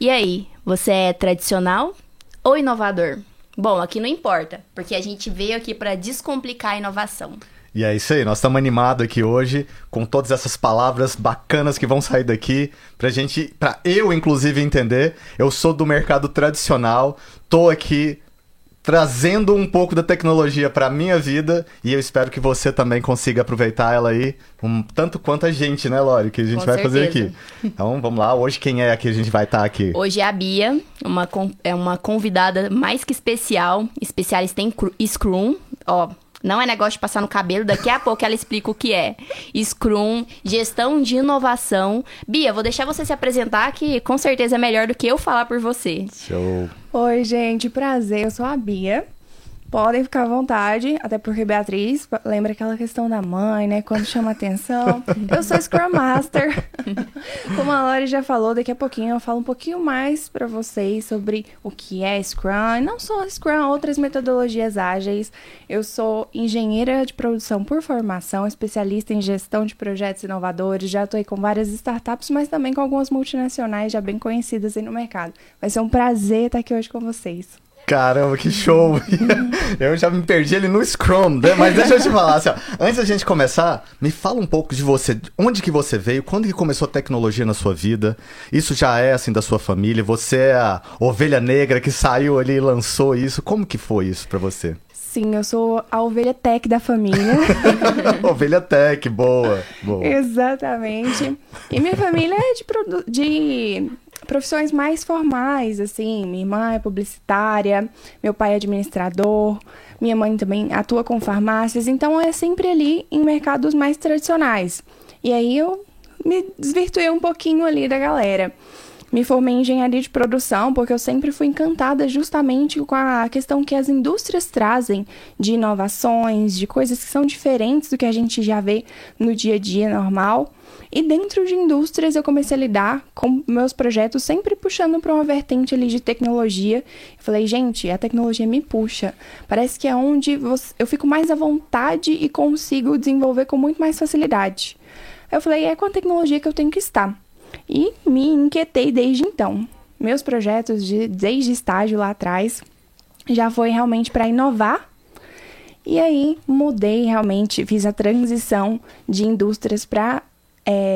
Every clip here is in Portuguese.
E aí, você é tradicional ou inovador? Bom, aqui não importa, porque a gente veio aqui para descomplicar a inovação. E é isso aí, nós estamos animados aqui hoje com todas essas palavras bacanas que vão sair daqui pra gente, pra eu inclusive entender. Eu sou do mercado tradicional, tô aqui trazendo um pouco da tecnologia para minha vida e eu espero que você também consiga aproveitar ela aí um, tanto quanto a gente, né, Lori, que a gente Com vai certeza. fazer aqui. Então, vamos lá, hoje quem é que a gente vai estar aqui? Hoje é a Bia, uma, é uma convidada mais que especial, especialista em cru- Scrum. Ó, não é negócio de passar no cabelo, daqui a pouco ela explica o que é. Scrum, gestão de inovação. Bia, vou deixar você se apresentar, que com certeza é melhor do que eu falar por você. Show. Oi, gente, prazer. Eu sou a Bia. Podem ficar à vontade, até porque Beatriz, lembra aquela questão da mãe, né? Quando chama atenção. Eu sou Scrum Master. Como a Lori já falou, daqui a pouquinho eu falo um pouquinho mais pra vocês sobre o que é Scrum. E não só Scrum, outras metodologias ágeis. Eu sou engenheira de produção por formação, especialista em gestão de projetos inovadores. Já estou aí com várias startups, mas também com algumas multinacionais já bem conhecidas aí no mercado. Vai ser um prazer estar aqui hoje com vocês. Caramba, que show! eu já me perdi ali no Scrum, né? mas deixa eu te falar, assim, ó, antes da gente começar, me fala um pouco de você, onde que você veio, quando que começou a tecnologia na sua vida? Isso já é assim da sua família? Você é a ovelha negra que saiu ali e lançou isso? Como que foi isso pra você? Sim, eu sou a ovelha tech da família. ovelha tech, boa, boa. Exatamente. E minha família é de, de profissões mais formais, assim. Minha irmã é publicitária, meu pai é administrador, minha mãe também atua com farmácias, então é sempre ali em mercados mais tradicionais. E aí eu me desvirtuei um pouquinho ali da galera. Me formei em engenharia de produção porque eu sempre fui encantada justamente com a questão que as indústrias trazem de inovações, de coisas que são diferentes do que a gente já vê no dia a dia normal. E dentro de indústrias eu comecei a lidar com meus projetos sempre puxando para uma vertente ali de tecnologia. Eu falei, gente, a tecnologia me puxa. Parece que é onde eu fico mais à vontade e consigo desenvolver com muito mais facilidade. Eu falei, é com a tecnologia que eu tenho que estar. E me inquietei desde então. Meus projetos de, desde estágio lá atrás já foi realmente para inovar. E aí mudei realmente, fiz a transição de indústrias para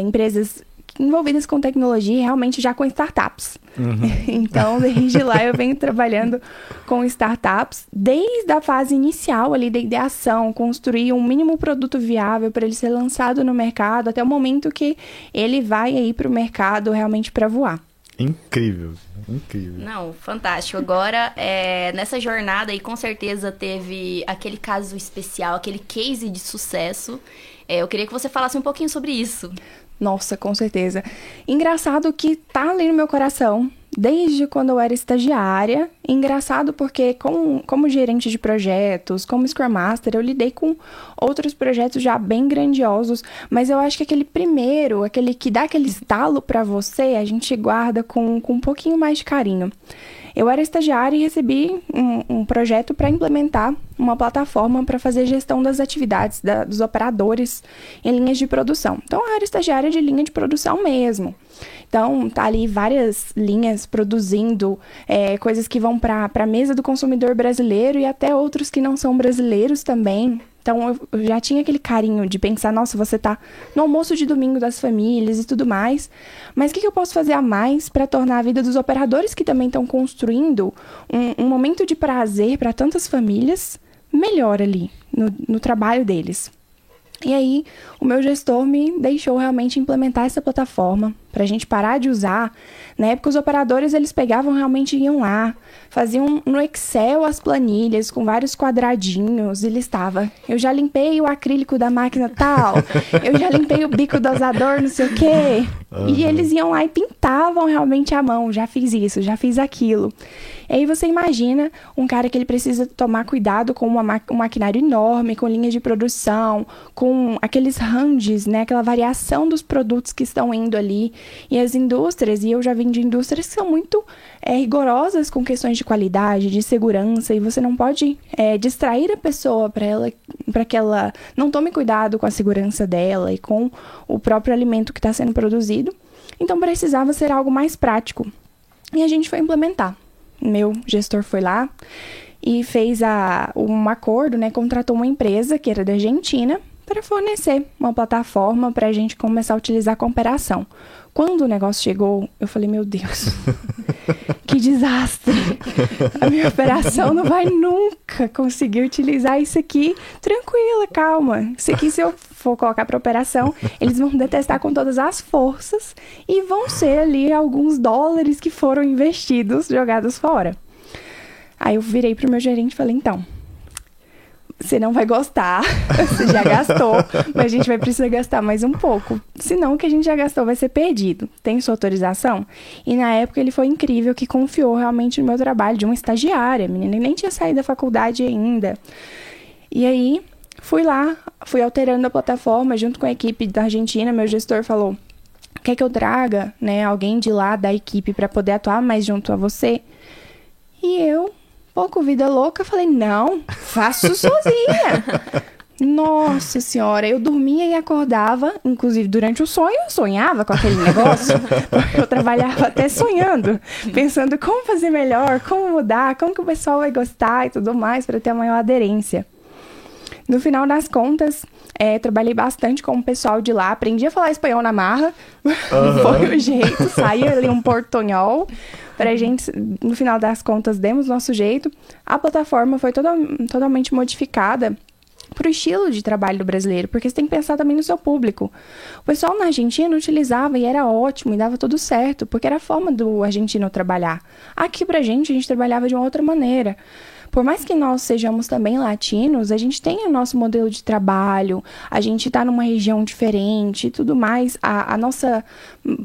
empresas envolvidas com tecnologia e realmente já com startups. então, desde lá eu venho trabalhando com startups, desde a fase inicial ali da ideação, construir um mínimo produto viável para ele ser lançado no mercado, até o momento que ele vai aí para o mercado realmente para voar. Incrível, incrível. Não, fantástico. Agora, é, nessa jornada aí, com certeza teve aquele caso especial, aquele case de sucesso. É, eu queria que você falasse um pouquinho sobre isso. Nossa, com certeza. Engraçado que tá ali no meu coração, desde quando eu era estagiária. Engraçado porque, como, como gerente de projetos, como Scrum Master, eu lidei com outros projetos já bem grandiosos, mas eu acho que aquele primeiro, aquele que dá aquele estalo pra você, a gente guarda com, com um pouquinho mais de carinho. Eu era estagiária e recebi um, um projeto para implementar uma plataforma para fazer gestão das atividades da- dos operadores em linhas de produção. Então, eu era estagiária de linha de produção mesmo. Então, tá ali várias linhas produzindo é, coisas que vão para a mesa do consumidor brasileiro e até outros que não são brasileiros também. Então, eu- já tinha aquele carinho de pensar, nossa, você tá no almoço de domingo das famílias e tudo mais. Mas o que, que eu posso fazer a mais para tornar a vida dos operadores que também estão construindo um, um momento de prazer para tantas famílias melhor ali no, no trabalho deles? E aí, o meu gestor me deixou realmente implementar essa plataforma para a gente parar de usar. Na época, os operadores eles pegavam realmente iam lá, faziam no Excel as planilhas com vários quadradinhos e listava. Eu já limpei o acrílico da máquina tal, eu já limpei o bico dosador, não sei o quê. E eles iam lá e pintavam realmente a mão. Já fiz isso, já fiz aquilo. E aí você imagina um cara que ele precisa tomar cuidado com uma ma- um maquinário enorme, com linhas de produção, com aqueles ranges, né? Aquela variação dos produtos que estão indo ali. E as indústrias, e eu já vim de indústrias que são muito é, rigorosas com questões de qualidade, de segurança, e você não pode é, distrair a pessoa para ela, para que ela não tome cuidado com a segurança dela e com o próprio alimento que está sendo produzido. Então precisava ser algo mais prático. E a gente foi implementar. Meu gestor foi lá e fez a, um acordo, né? Contratou uma empresa que era da Argentina para fornecer uma plataforma para a gente começar a utilizar com operação. Quando o negócio chegou, eu falei, meu Deus, que desastre! A minha operação não vai nunca conseguir utilizar isso aqui tranquila, calma. Isso aqui, se eu for colocar para operação, eles vão detestar com todas as forças e vão ser ali alguns dólares que foram investidos, jogados fora. Aí eu virei pro meu gerente e falei, então, você não vai gostar, você já gastou, mas a gente vai precisar gastar mais um pouco. Senão o que a gente já gastou vai ser perdido. Tem sua autorização? E na época ele foi incrível que confiou realmente no meu trabalho de uma estagiária. Menina nem tinha saído da faculdade ainda. E aí fui lá, fui alterando a plataforma junto com a equipe da Argentina. Meu gestor falou: quer que eu traga, né, alguém de lá da equipe para poder atuar mais junto a você? E eu pouco vida louca, falei, não, faço sozinha. Nossa senhora, eu dormia e acordava, inclusive durante o sonho, eu sonhava com aquele negócio. eu trabalhava até sonhando, pensando como fazer melhor, como mudar, como que o pessoal vai gostar e tudo mais para ter a maior aderência. No final das contas, é, trabalhei bastante com o pessoal de lá, aprendi a falar espanhol na marra, uhum. foi o jeito, saía ali um portonhol, pra gente, no final das contas, demos nosso jeito. A plataforma foi toda, totalmente modificada para o estilo de trabalho do brasileiro, porque você tem que pensar também no seu público. O pessoal na Argentina utilizava e era ótimo e dava tudo certo, porque era a forma do argentino trabalhar. Aqui pra gente, a gente trabalhava de uma outra maneira. Por mais que nós sejamos também latinos, a gente tem o nosso modelo de trabalho, a gente está numa região diferente e tudo mais. A, a nossa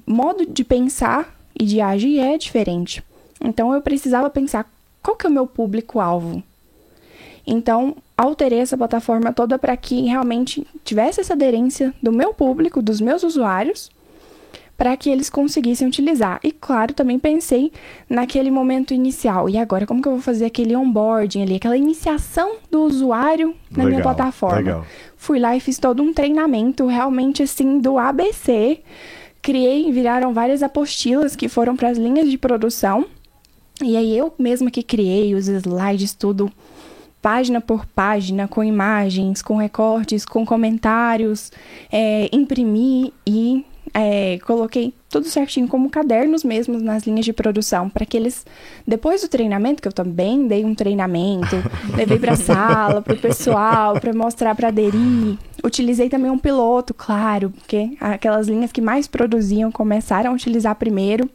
modo de pensar e de agir é diferente. Então eu precisava pensar qual que é o meu público-alvo. Então, alterei essa plataforma toda para que realmente tivesse essa aderência do meu público, dos meus usuários, para que eles conseguissem utilizar. E claro, também pensei naquele momento inicial. E agora, como que eu vou fazer aquele onboarding ali, aquela iniciação do usuário na legal, minha plataforma? Legal. Fui lá e fiz todo um treinamento realmente assim do ABC criei, viraram várias apostilas que foram para as linhas de produção. E aí eu mesma que criei os slides, tudo página por página, com imagens, com recortes, com comentários, é, imprimi e é, coloquei tudo certinho como cadernos mesmo nas linhas de produção, para que eles, depois do treinamento, que eu também dei um treinamento, levei para a sala, para o pessoal, para mostrar para aderir. Utilizei também um piloto, claro, porque aquelas linhas que mais produziam começaram a utilizar primeiro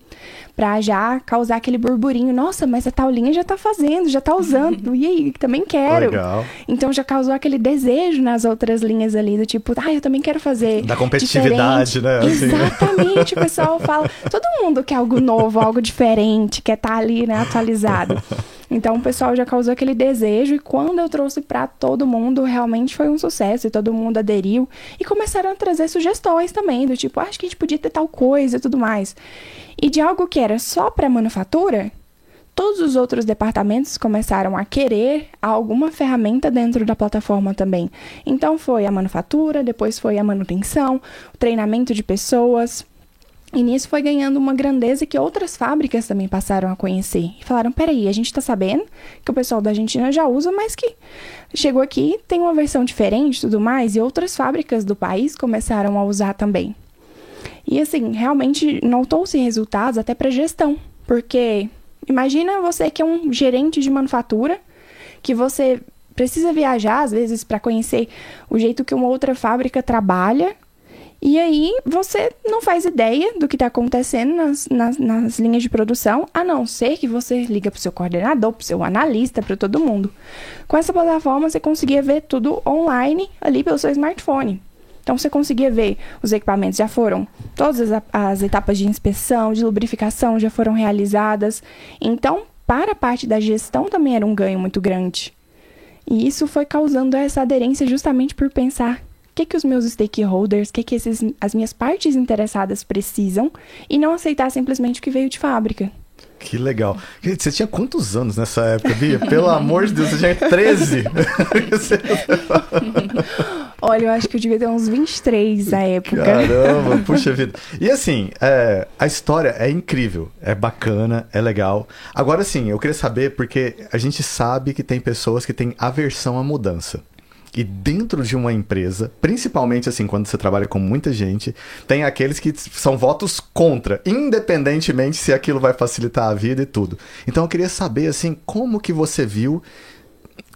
para já causar aquele burburinho. Nossa, mas a tal linha já tá fazendo, já tá usando. E aí, também quero. Legal. Então já causou aquele desejo nas outras linhas ali, do tipo, ah, eu também quero fazer. Da competitividade, diferente. né? Assim. Exatamente, o pessoal fala. Todo mundo quer algo novo, algo diferente, quer estar tá ali, né, atualizado. Então o pessoal já causou aquele desejo e quando eu trouxe para todo mundo, realmente foi um sucesso e todo mundo aderiu e começaram a trazer sugestões também, do tipo, ah, acho que a gente podia ter tal coisa e tudo mais. E de algo que era só para manufatura, todos os outros departamentos começaram a querer alguma ferramenta dentro da plataforma também. Então foi a manufatura, depois foi a manutenção, treinamento de pessoas, e nisso foi ganhando uma grandeza que outras fábricas também passaram a conhecer. E falaram: peraí, a gente está sabendo que o pessoal da Argentina já usa, mas que chegou aqui, tem uma versão diferente e tudo mais, e outras fábricas do país começaram a usar também. E assim, realmente notou-se resultados até para gestão, porque imagina você que é um gerente de manufatura, que você precisa viajar às vezes para conhecer o jeito que uma outra fábrica trabalha e aí você não faz ideia do que está acontecendo nas, nas, nas, linhas de produção, a não ser que você liga para o seu coordenador, para o seu analista, para todo mundo. Com essa plataforma você conseguia ver tudo online ali pelo seu smartphone. Então você conseguia ver os equipamentos já foram, todas as, as etapas de inspeção, de lubrificação já foram realizadas. Então, para a parte da gestão também era um ganho muito grande. E isso foi causando essa aderência justamente por pensar que, que os meus stakeholders, o que, que esses, as minhas partes interessadas precisam e não aceitar simplesmente o que veio de fábrica. Que legal. Você tinha quantos anos nessa época, Bia? Pelo amor de Deus, você tinha 13. Olha, eu acho que eu devia ter uns 23 na época. Caramba, puxa vida. E assim, é, a história é incrível, é bacana, é legal. Agora sim, eu queria saber, porque a gente sabe que tem pessoas que têm aversão à mudança. E dentro de uma empresa, principalmente assim, quando você trabalha com muita gente, tem aqueles que são votos contra, independentemente se aquilo vai facilitar a vida e tudo. Então eu queria saber, assim, como que você viu,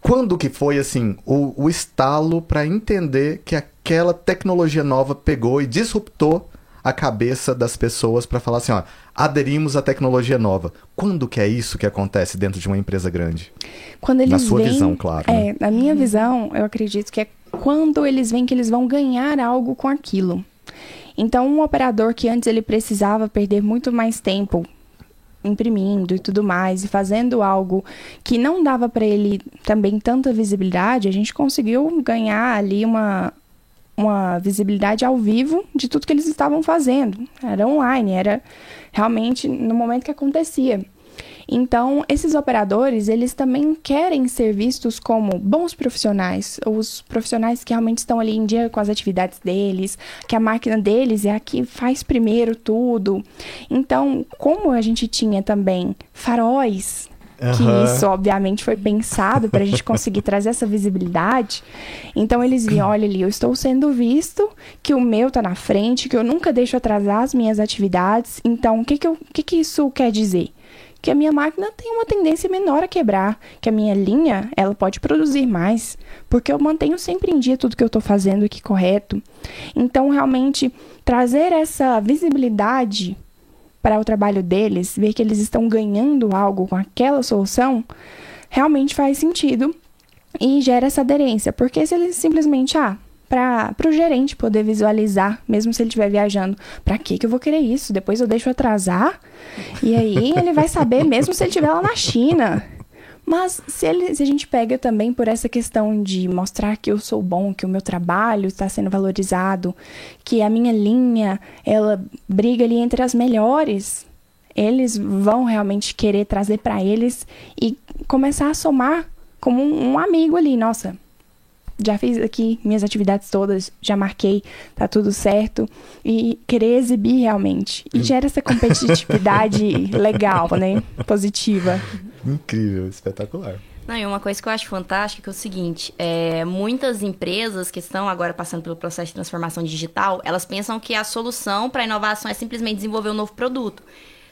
quando que foi, assim, o, o estalo para entender que aquela tecnologia nova pegou e disruptou a cabeça das pessoas para falar assim, ó, aderimos à tecnologia nova. Quando que é isso que acontece dentro de uma empresa grande? Quando eles Na sua visão, claro. É, né? na minha visão, eu acredito que é quando eles veem que eles vão ganhar algo com aquilo. Então, um operador que antes ele precisava perder muito mais tempo imprimindo e tudo mais e fazendo algo que não dava para ele também tanta visibilidade, a gente conseguiu ganhar ali uma uma visibilidade ao vivo de tudo que eles estavam fazendo. Era online, era realmente no momento que acontecia. Então, esses operadores, eles também querem ser vistos como bons profissionais, os profissionais que realmente estão ali em dia com as atividades deles, que a máquina deles é a que faz primeiro tudo. Então, como a gente tinha também faróis que Aham. isso obviamente foi pensado para a gente conseguir trazer essa visibilidade. Então eles viam, olha ali, eu estou sendo visto, que o meu tá na frente, que eu nunca deixo atrasar as minhas atividades. Então, o que que, eu, que que isso quer dizer? Que a minha máquina tem uma tendência menor a quebrar, que a minha linha, ela pode produzir mais, porque eu mantenho sempre em dia tudo que eu estou fazendo aqui correto. Então, realmente, trazer essa visibilidade para o trabalho deles, ver que eles estão ganhando algo com aquela solução, realmente faz sentido e gera essa aderência. Porque se eles simplesmente, ah, para o gerente poder visualizar, mesmo se ele estiver viajando, para que eu vou querer isso? Depois eu deixo atrasar e aí ele vai saber mesmo se ele estiver lá na China. Mas se, ele, se a gente pega também por essa questão de mostrar que eu sou bom, que o meu trabalho está sendo valorizado, que a minha linha, ela briga ali entre as melhores, eles vão realmente querer trazer para eles e começar a somar como um, um amigo ali. Nossa, já fiz aqui minhas atividades todas, já marquei, tá tudo certo. E querer exibir realmente. E gera essa competitividade legal, né? Positiva. Incrível, espetacular. Não, e uma coisa que eu acho fantástica é o seguinte: é, muitas empresas que estão agora passando pelo processo de transformação digital, elas pensam que a solução para a inovação é simplesmente desenvolver um novo produto.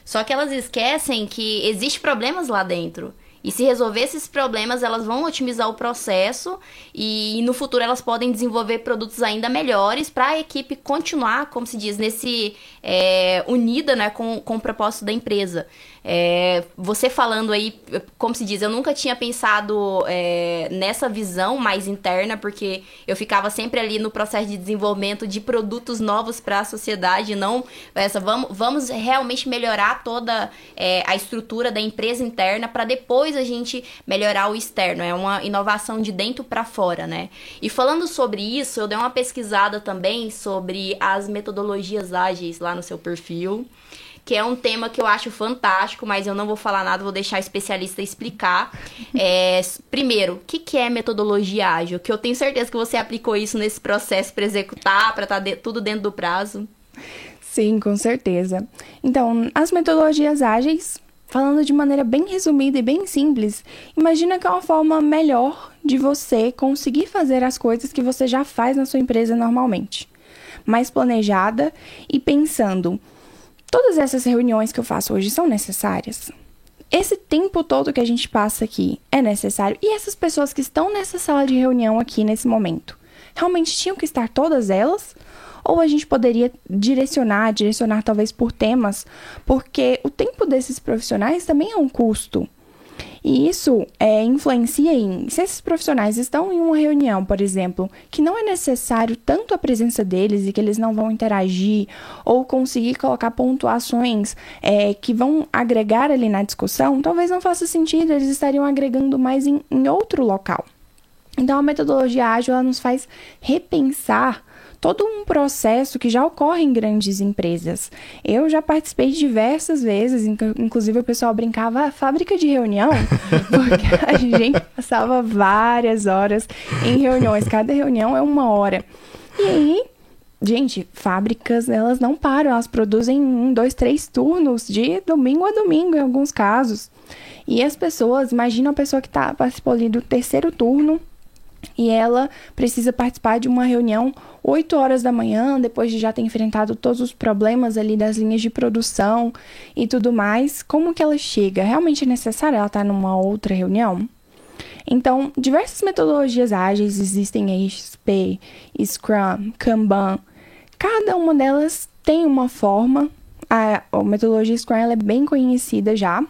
Só que elas esquecem que existem problemas lá dentro. E se resolver esses problemas, elas vão otimizar o processo e, no futuro elas podem desenvolver produtos ainda melhores para a equipe continuar, como se diz, nesse é, unida né, com, com o propósito da empresa. É, você falando aí, como se diz, eu nunca tinha pensado é, nessa visão mais interna, porque eu ficava sempre ali no processo de desenvolvimento de produtos novos para a sociedade, não essa vamos, vamos realmente melhorar toda é, a estrutura da empresa interna para depois a gente melhorar o externo. É uma inovação de dentro para fora, né? E falando sobre isso, eu dei uma pesquisada também sobre as metodologias ágeis lá no seu perfil que é um tema que eu acho fantástico, mas eu não vou falar nada, vou deixar a especialista explicar. É, primeiro, o que, que é metodologia ágil? Que eu tenho certeza que você aplicou isso nesse processo para executar, para estar de, tudo dentro do prazo. Sim, com certeza. Então, as metodologias ágeis, falando de maneira bem resumida e bem simples, imagina que é uma forma melhor de você conseguir fazer as coisas que você já faz na sua empresa normalmente. Mais planejada e pensando todas essas reuniões que eu faço hoje são necessárias? Esse tempo todo que a gente passa aqui é necessário? E essas pessoas que estão nessa sala de reunião aqui nesse momento, realmente tinham que estar todas elas? Ou a gente poderia direcionar, direcionar talvez por temas, porque o tempo desses profissionais também é um custo. E isso é, influencia em. Se esses profissionais estão em uma reunião, por exemplo, que não é necessário tanto a presença deles e que eles não vão interagir ou conseguir colocar pontuações é, que vão agregar ali na discussão, talvez não faça sentido, eles estariam agregando mais em, em outro local. Então, a metodologia ágil ela nos faz repensar todo um processo que já ocorre em grandes empresas. Eu já participei diversas vezes, inclusive o pessoal brincava a ah, fábrica de reunião, porque a gente passava várias horas em reuniões, cada reunião é uma hora. E aí, gente, fábricas elas não param, elas produzem um, dois, três turnos de domingo a domingo em alguns casos. E as pessoas, imagina a pessoa que tá, participou ali do terceiro turno e ela precisa participar de uma reunião 8 horas da manhã, depois de já ter enfrentado todos os problemas ali das linhas de produção e tudo mais. Como que ela chega? Realmente é necessário ela estar numa outra reunião? Então, diversas metodologias ágeis existem aí, XP, Scrum, Kanban. Cada uma delas tem uma forma. A, a metodologia Scrum é bem conhecida já,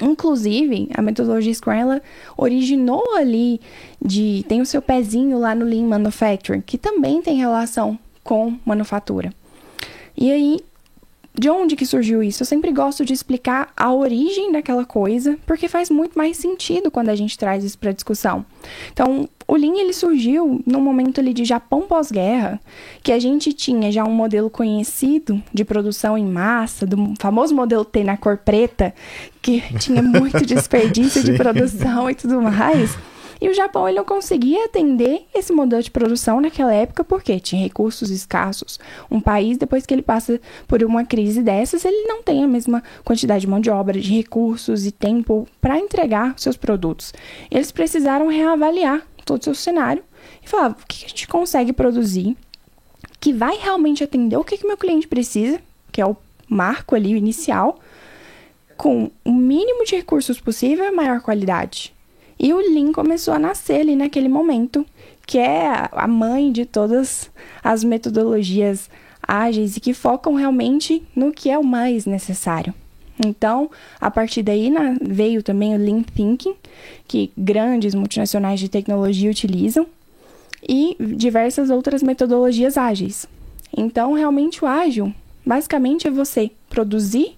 Inclusive, a metodologia Scrum ela originou ali de tem o seu pezinho lá no Lean Manufacturing, que também tem relação com manufatura. E aí, de onde que surgiu isso? Eu sempre gosto de explicar a origem daquela coisa, porque faz muito mais sentido quando a gente traz isso para discussão. Então, o Lean ele surgiu no momento ali de Japão pós-guerra, que a gente tinha já um modelo conhecido de produção em massa, do famoso modelo T na cor preta, que tinha muito desperdício de produção e tudo mais. E o Japão ele não conseguia atender esse modelo de produção naquela época porque tinha recursos escassos. Um país, depois que ele passa por uma crise dessas, ele não tem a mesma quantidade de mão de obra, de recursos e tempo para entregar seus produtos. Eles precisaram reavaliar todo o seu cenário e falar o que a gente consegue produzir que vai realmente atender o que, que meu cliente precisa, que é o marco ali, o inicial, com o mínimo de recursos possível e maior qualidade. E o Lean começou a nascer ali naquele momento, que é a mãe de todas as metodologias ágeis e que focam realmente no que é o mais necessário. Então, a partir daí na, veio também o Lean Thinking, que grandes multinacionais de tecnologia utilizam, e diversas outras metodologias ágeis. Então, realmente o ágil, basicamente é você produzir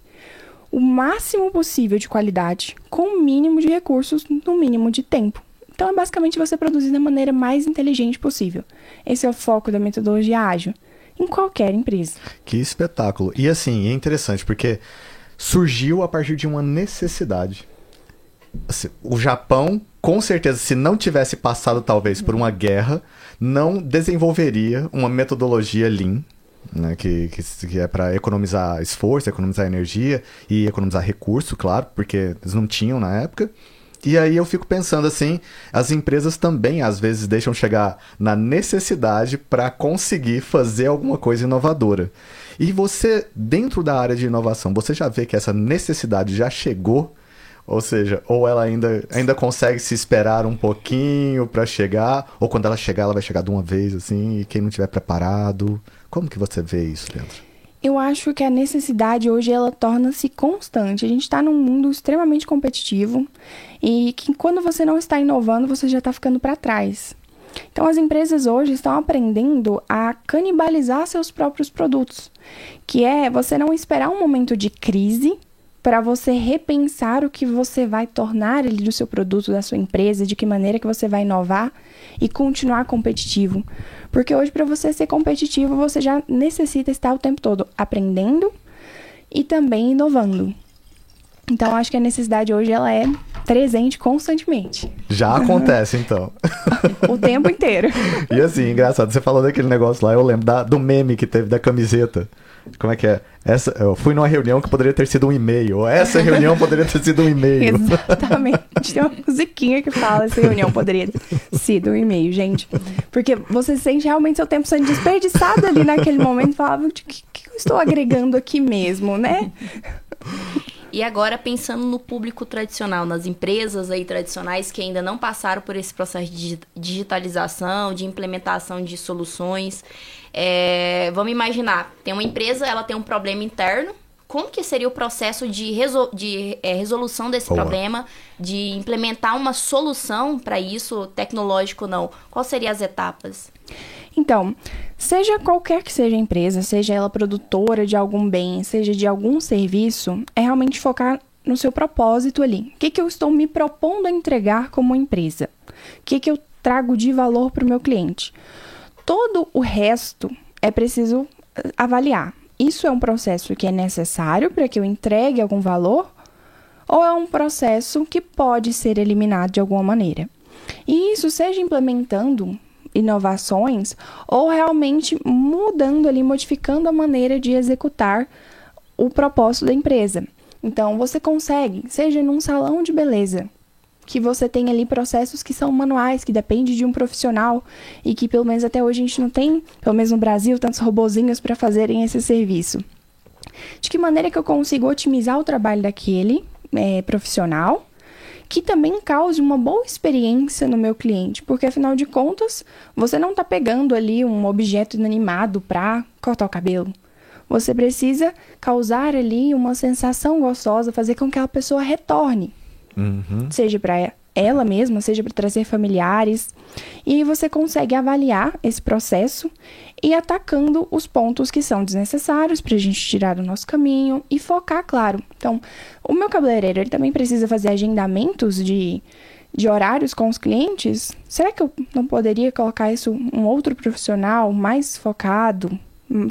o máximo possível de qualidade, com o mínimo de recursos, no mínimo de tempo. Então, é basicamente você produzir da maneira mais inteligente possível. Esse é o foco da metodologia ágil, em qualquer empresa. Que espetáculo! E assim, é interessante, porque surgiu a partir de uma necessidade. Assim, o Japão, com certeza, se não tivesse passado talvez por uma guerra, não desenvolveria uma metodologia Lean né, que, que, que, é para economizar esforço, economizar energia e economizar recurso, claro, porque eles não tinham na época. E aí eu fico pensando assim, as empresas também às vezes deixam chegar na necessidade para conseguir fazer alguma coisa inovadora. E você, dentro da área de inovação, você já vê que essa necessidade já chegou ou seja, ou ela ainda, ainda consegue se esperar um pouquinho para chegar, ou quando ela chegar, ela vai chegar de uma vez, assim, e quem não tiver preparado. Como que você vê isso, Leandro? Eu acho que a necessidade hoje ela torna-se constante. A gente está num mundo extremamente competitivo e que quando você não está inovando, você já está ficando para trás. Então, as empresas hoje estão aprendendo a canibalizar seus próprios produtos, que é você não esperar um momento de crise para você repensar o que você vai tornar ali do seu produto, da sua empresa, de que maneira que você vai inovar e continuar competitivo. Porque hoje para você ser competitivo, você já necessita estar o tempo todo aprendendo e também inovando. Então acho que a necessidade hoje ela é presente constantemente. Já acontece então. o tempo inteiro. e assim, engraçado, você falou daquele negócio lá, eu lembro da, do meme que teve da camiseta. Como é que é? Essa, eu fui numa reunião que poderia ter sido um e-mail. Ou essa reunião poderia ter sido um e-mail. Exatamente. Tem uma musiquinha que fala essa reunião poderia ter sido um e-mail, gente. Porque você sente realmente seu tempo sendo desperdiçado ali naquele momento e falava, o que, que eu estou agregando aqui mesmo, né? E agora pensando no público tradicional, nas empresas aí tradicionais que ainda não passaram por esse processo de digitalização, de implementação de soluções, é, vamos imaginar, tem uma empresa, ela tem um problema interno, como que seria o processo de, resol de é, resolução desse Boa. problema, de implementar uma solução para isso, tecnológico ou não? Quais seriam as etapas? Então, seja qualquer que seja a empresa, seja ela produtora de algum bem, seja de algum serviço, é realmente focar no seu propósito ali. O que, que eu estou me propondo a entregar como empresa? O que, que eu trago de valor para o meu cliente? Todo o resto é preciso eh, avaliar. Isso é um processo que é necessário para que eu entregue algum valor ou é um processo que pode ser eliminado de alguma maneira? E isso seja implementando inovações ou realmente mudando ali, modificando a maneira de executar o propósito da empresa. Então, você consegue, seja num salão de beleza, que você tem ali processos que são manuais, que depende de um profissional e que pelo menos até hoje a gente não tem, pelo menos no Brasil, tantos robozinhos para fazerem esse serviço. De que maneira que eu consigo otimizar o trabalho daquele é, profissional que também cause uma boa experiência no meu cliente, porque afinal de contas, você não está pegando ali um objeto inanimado para cortar o cabelo. Você precisa causar ali uma sensação gostosa, fazer com que a pessoa retorne. Uhum. Seja para ela mesma, seja para trazer familiares. E você consegue avaliar esse processo e atacando os pontos que são desnecessários para a gente tirar do nosso caminho e focar, claro. Então, o meu cabeleireiro ele também precisa fazer agendamentos de, de horários com os clientes. Será que eu não poderia colocar isso um outro profissional mais focado,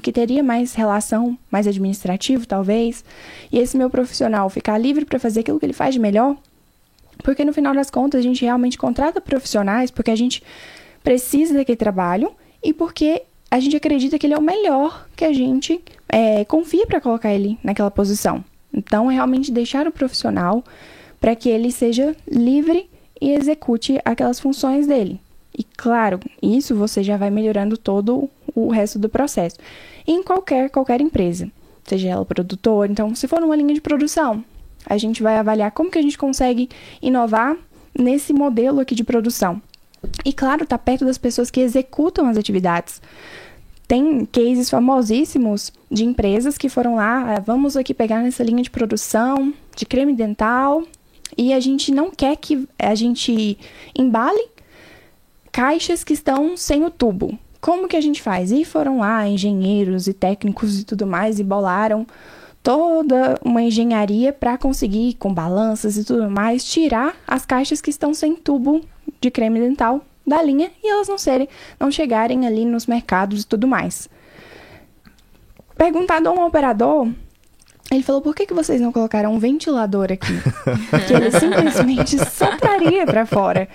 que teria mais relação, mais administrativo, talvez, e esse meu profissional ficar livre para fazer aquilo que ele faz de melhor? Porque no final das contas a gente realmente contrata profissionais porque a gente precisa daquele trabalho e porque a gente acredita que ele é o melhor que a gente é, confia para colocar ele naquela posição. Então, é realmente deixar o profissional para que ele seja livre e execute aquelas funções dele. E claro, isso você já vai melhorando todo o resto do processo. Em qualquer qualquer empresa, seja ela produtor, então se for numa linha de produção, a gente vai avaliar como que a gente consegue inovar nesse modelo aqui de produção. E claro, tá perto das pessoas que executam as atividades. Tem cases famosíssimos de empresas que foram lá, ah, vamos aqui pegar nessa linha de produção de creme dental e a gente não quer que a gente embale caixas que estão sem o tubo. Como que a gente faz? E foram lá engenheiros e técnicos e tudo mais e bolaram toda uma engenharia para conseguir, com balanças e tudo mais, tirar as caixas que estão sem tubo de creme dental da linha e elas não serem, não chegarem ali nos mercados e tudo mais. Perguntado a um operador ele falou: por que, que vocês não colocaram um ventilador aqui? que ele simplesmente sopraria para fora.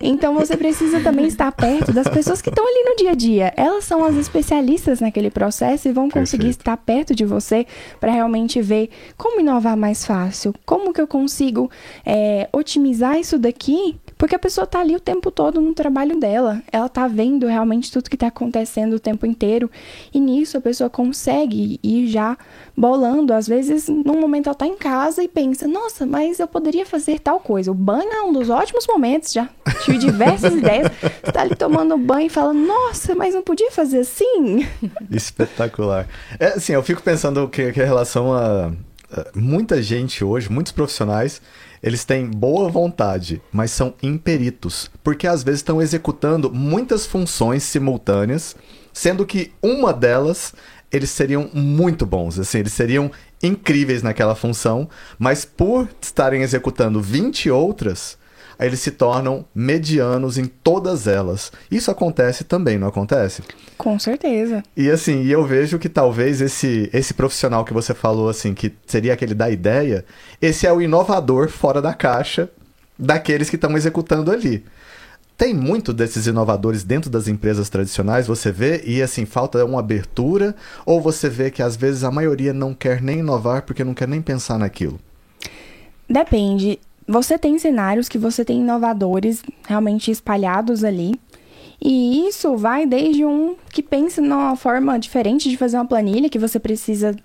Então você precisa também estar perto das pessoas que estão ali no dia a dia. Elas são as especialistas naquele processo e vão conseguir Perfeito. estar perto de você para realmente ver como inovar mais fácil, como que eu consigo é, otimizar isso daqui porque a pessoa tá ali o tempo todo no trabalho dela. Ela tá vendo realmente tudo que tá acontecendo o tempo inteiro. E nisso a pessoa consegue ir já bolando. Às vezes, num momento ela tá em casa e pensa: nossa, mas eu poderia fazer tal coisa. O banho é um dos ótimos momentos. Já tive diversas ideias. Você tá ali tomando banho e fala: nossa, mas não podia fazer assim? Espetacular. É assim, eu fico pensando que, que em relação a muita gente hoje, muitos profissionais, eles têm boa vontade, mas são imperitos, porque às vezes estão executando muitas funções simultâneas, sendo que uma delas eles seriam muito bons, assim, eles seriam incríveis naquela função, mas por estarem executando 20 outras, eles se tornam medianos em todas elas. Isso acontece também, não acontece? Com certeza. E assim, eu vejo que talvez esse esse profissional que você falou assim, que seria aquele da ideia, esse é o inovador fora da caixa daqueles que estão executando ali. Tem muito desses inovadores dentro das empresas tradicionais, você vê, e assim, falta uma abertura, ou você vê que às vezes a maioria não quer nem inovar porque não quer nem pensar naquilo? Depende. Você tem cenários que você tem inovadores realmente espalhados ali. E isso vai desde um que pensa numa forma diferente de fazer uma planilha, que você precisa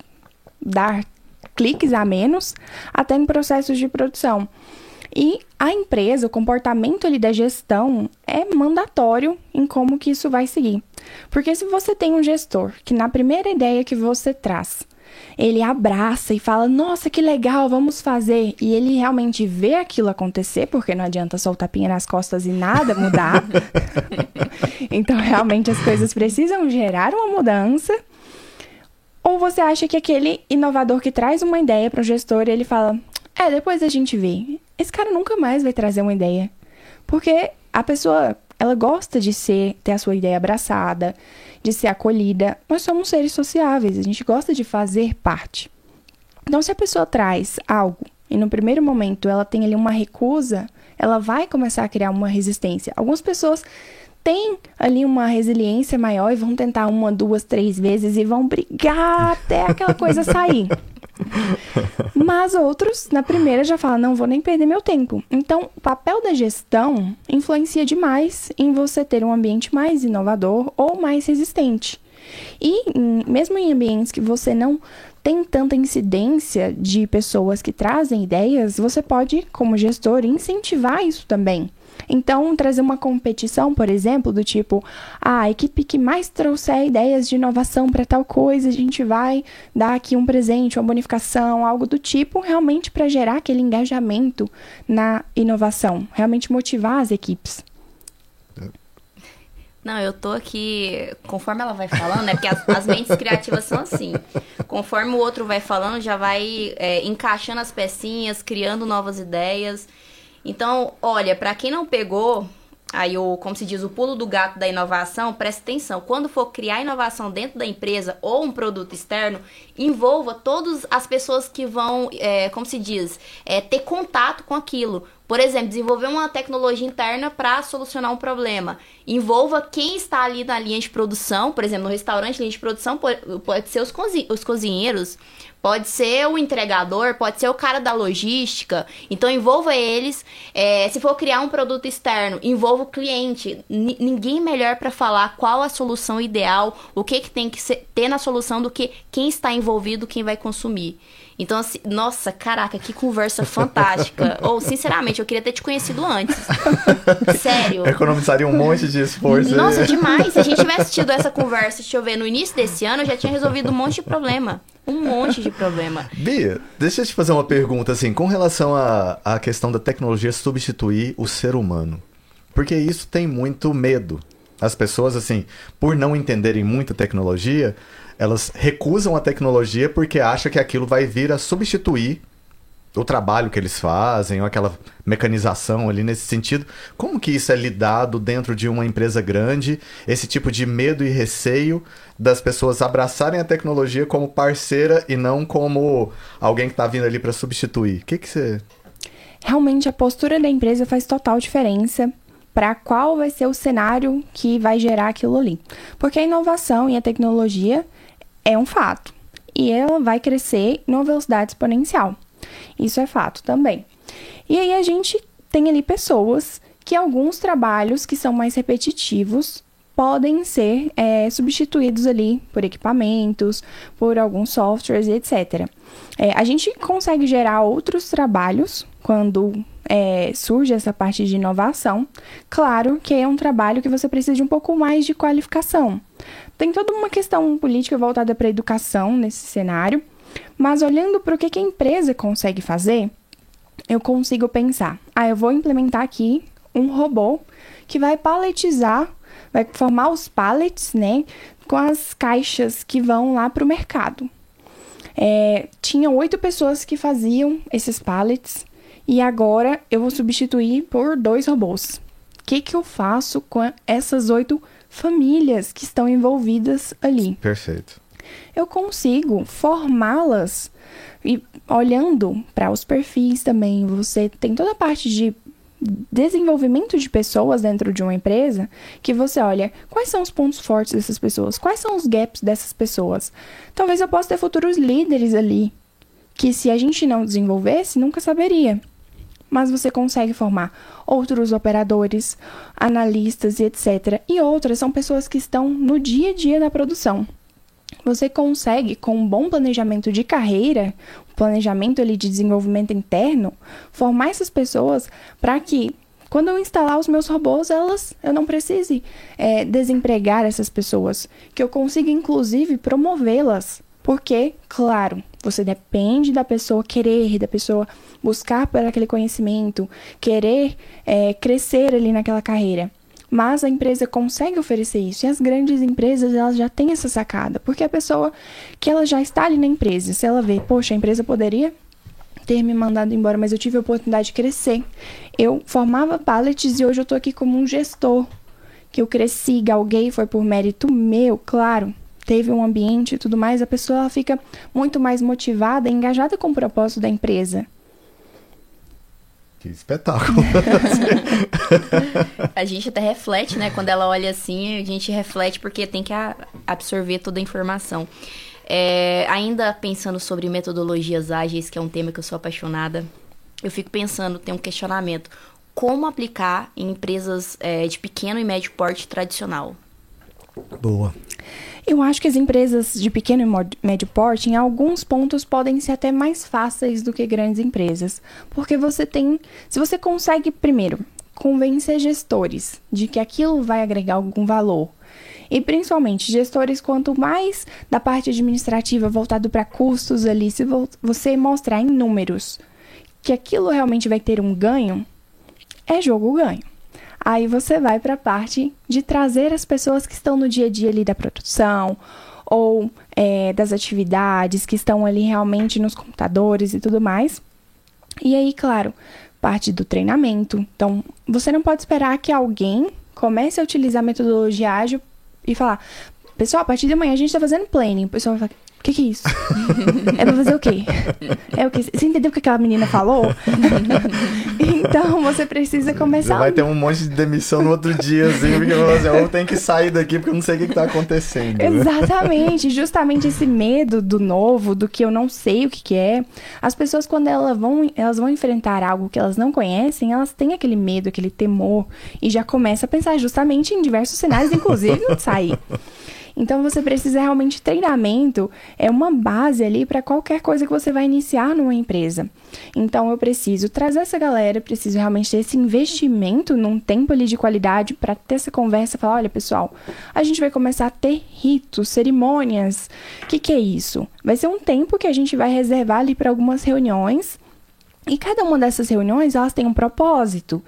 dar cliques a menos, até em processos de produção. E a empresa, o comportamento ali da gestão é mandatório em como que isso vai seguir. Porque se você tem um gestor que na primeira ideia que você traz, ele abraça e fala: Nossa, que legal, vamos fazer. E ele realmente vê aquilo acontecer, porque não adianta só o tapinha nas costas e nada mudar. então, realmente, as coisas precisam gerar uma mudança. Ou você acha que aquele inovador que traz uma ideia para o gestor, ele fala: É, depois a gente vê. Esse cara nunca mais vai trazer uma ideia. Porque a pessoa ela gosta de ser, ter a sua ideia abraçada, de ser acolhida. Nós somos seres sociáveis, a gente gosta de fazer parte. Então, se a pessoa traz algo e no primeiro momento ela tem ali uma recusa, ela vai começar a criar uma resistência. Algumas pessoas têm ali uma resiliência maior e vão tentar uma, duas, três vezes e vão brigar até aquela coisa sair. Mas outros, na primeira, já falam: não vou nem perder meu tempo. Então, o papel da gestão influencia demais em você ter um ambiente mais inovador ou mais resistente. E mesmo em ambientes que você não tem tanta incidência de pessoas que trazem ideias, você pode, como gestor, incentivar isso também. Então, trazer uma competição, por exemplo, do tipo, ah, a equipe que mais trouxer ideias de inovação para tal coisa, a gente vai dar aqui um presente, uma bonificação, algo do tipo, realmente para gerar aquele engajamento na inovação, realmente motivar as equipes. Não, eu tô aqui, conforme ela vai falando, né? Porque as, as mentes criativas são assim. Conforme o outro vai falando, já vai é, encaixando as pecinhas, criando novas ideias. Então, olha, para quem não pegou, aí o, como se diz, o pulo do gato da inovação, preste atenção. Quando for criar inovação dentro da empresa ou um produto externo, envolva todas as pessoas que vão, é, como se diz, é, ter contato com aquilo. Por exemplo, desenvolver uma tecnologia interna para solucionar um problema. Envolva quem está ali na linha de produção, por exemplo, no restaurante, linha de produção pode, ser os cozinheiros, Pode ser o entregador, pode ser o cara da logística. Então envolva eles. É, se for criar um produto externo, envolva o cliente. N ninguém melhor para falar qual a solução ideal, o que, que tem que ser, ter na solução do que quem está envolvido, quem vai consumir. Então, assim, nossa, caraca, que conversa fantástica. Ou, sinceramente, eu queria ter te conhecido antes. Sério. Economizaria um monte de esforço. Nossa, demais. Se a gente tivesse tido essa conversa, deixa eu ver, no início desse ano, eu já tinha resolvido um monte de problema. Um monte de problema. Bia, deixa eu te fazer uma pergunta, assim, com relação à, à questão da tecnologia substituir o ser humano. Porque isso tem muito medo. As pessoas, assim, por não entenderem muita tecnologia, elas recusam a tecnologia porque acham que aquilo vai vir a substituir o trabalho que eles fazem, ou aquela mecanização ali nesse sentido. Como que isso é lidado dentro de uma empresa grande? Esse tipo de medo e receio das pessoas abraçarem a tecnologia como parceira e não como alguém que está vindo ali para substituir. O que, que você. Realmente a postura da empresa faz total diferença para qual vai ser o cenário que vai gerar aquilo ali. Porque a inovação e a tecnologia é um fato. E ela vai crescer numa velocidade exponencial. Isso é fato também. E aí a gente tem ali pessoas que alguns trabalhos que são mais repetitivos podem ser é, substituídos ali por equipamentos, por alguns softwares, etc. É, a gente consegue gerar outros trabalhos quando é, surge essa parte de inovação. Claro que é um trabalho que você precisa de um pouco mais de qualificação. Tem toda uma questão política voltada para a educação nesse cenário, mas olhando para o que, que a empresa consegue fazer, eu consigo pensar: ah, eu vou implementar aqui um robô que vai paletizar, vai formar os pallets, né, com as caixas que vão lá para o mercado. É, tinha oito pessoas que faziam esses pallets e agora eu vou substituir por dois robôs. O que, que eu faço com essas oito famílias que estão envolvidas ali. Perfeito. Eu consigo formá-las e olhando para os perfis também, você tem toda a parte de desenvolvimento de pessoas dentro de uma empresa que você olha quais são os pontos fortes dessas pessoas, quais são os gaps dessas pessoas. Talvez eu possa ter futuros líderes ali que se a gente não desenvolvesse, nunca saberia mas você consegue formar outros operadores, analistas e etc. E outras são pessoas que estão no dia a dia da produção. Você consegue, com um bom planejamento de carreira, planejamento ali de desenvolvimento interno, formar essas pessoas para que quando eu instalar os meus robôs, elas, eu não precise é, desempregar essas pessoas, que eu consiga inclusive promovê-las, porque, claro, você depende da pessoa querer, da pessoa buscar por aquele conhecimento, querer é, crescer ali naquela carreira. Mas a empresa consegue oferecer isso. E as grandes empresas, elas já têm essa sacada. Porque a pessoa que ela já está ali na empresa, se ela vê, poxa, a empresa poderia ter me mandado embora, mas eu tive a oportunidade de crescer. Eu formava pallets e hoje eu estou aqui como um gestor que eu cresci, galguei, foi por mérito meu, claro, teve um ambiente e tudo mais, a pessoa fica muito mais motivada e engajada com o propósito da empresa. Que espetáculo. a gente até reflete, né? Quando ela olha assim, a gente reflete porque tem que absorver toda a informação. É, ainda pensando sobre metodologias ágeis, que é um tema que eu sou apaixonada, eu fico pensando, tem um questionamento. Como aplicar em empresas é, de pequeno e médio porte tradicional? Boa. Eu acho que as empresas de pequeno e médio porte, em alguns pontos, podem ser até mais fáceis do que grandes empresas. Porque você tem. Se você consegue, primeiro, convencer gestores de que aquilo vai agregar algum valor. E principalmente gestores, quanto mais da parte administrativa voltado para custos ali, se você mostrar em números que aquilo realmente vai ter um ganho, é jogo ganho. Aí você vai para a parte de trazer as pessoas que estão no dia a dia ali da produção ou é, das atividades, que estão ali realmente nos computadores e tudo mais. E aí, claro, parte do treinamento. Então, você não pode esperar que alguém comece a utilizar a metodologia ágil e falar: pessoal, a partir de amanhã a gente está fazendo planning. O pessoal vai o que, que é isso? é pra fazer o quê? É o quê? Você entendeu o que aquela menina falou? então você precisa começar. Vai ter um monte de demissão no outro dia, assim, porque você ou tem que sair daqui porque eu não sei o que, que tá acontecendo. Exatamente, justamente esse medo do novo, do que eu não sei o que, que é. As pessoas, quando elas vão, elas vão enfrentar algo que elas não conhecem, elas têm aquele medo, aquele temor, e já começa a pensar justamente em diversos cenários, inclusive de sair. Então você precisa realmente treinamento é uma base ali para qualquer coisa que você vai iniciar numa empresa. Então eu preciso trazer essa galera, preciso realmente ter esse investimento num tempo ali de qualidade para ter essa conversa, falar, olha pessoal, a gente vai começar a ter ritos, cerimônias. O que, que é isso? Vai ser um tempo que a gente vai reservar ali para algumas reuniões e cada uma dessas reuniões, elas têm um propósito.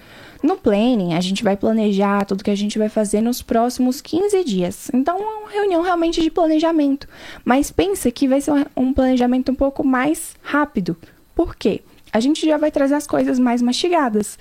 No planning, a gente vai planejar tudo que a gente vai fazer nos próximos 15 dias. Então, é uma reunião realmente de planejamento. Mas pensa que vai ser um planejamento um pouco mais rápido. Por quê? A gente já vai trazer as coisas mais mastigadas.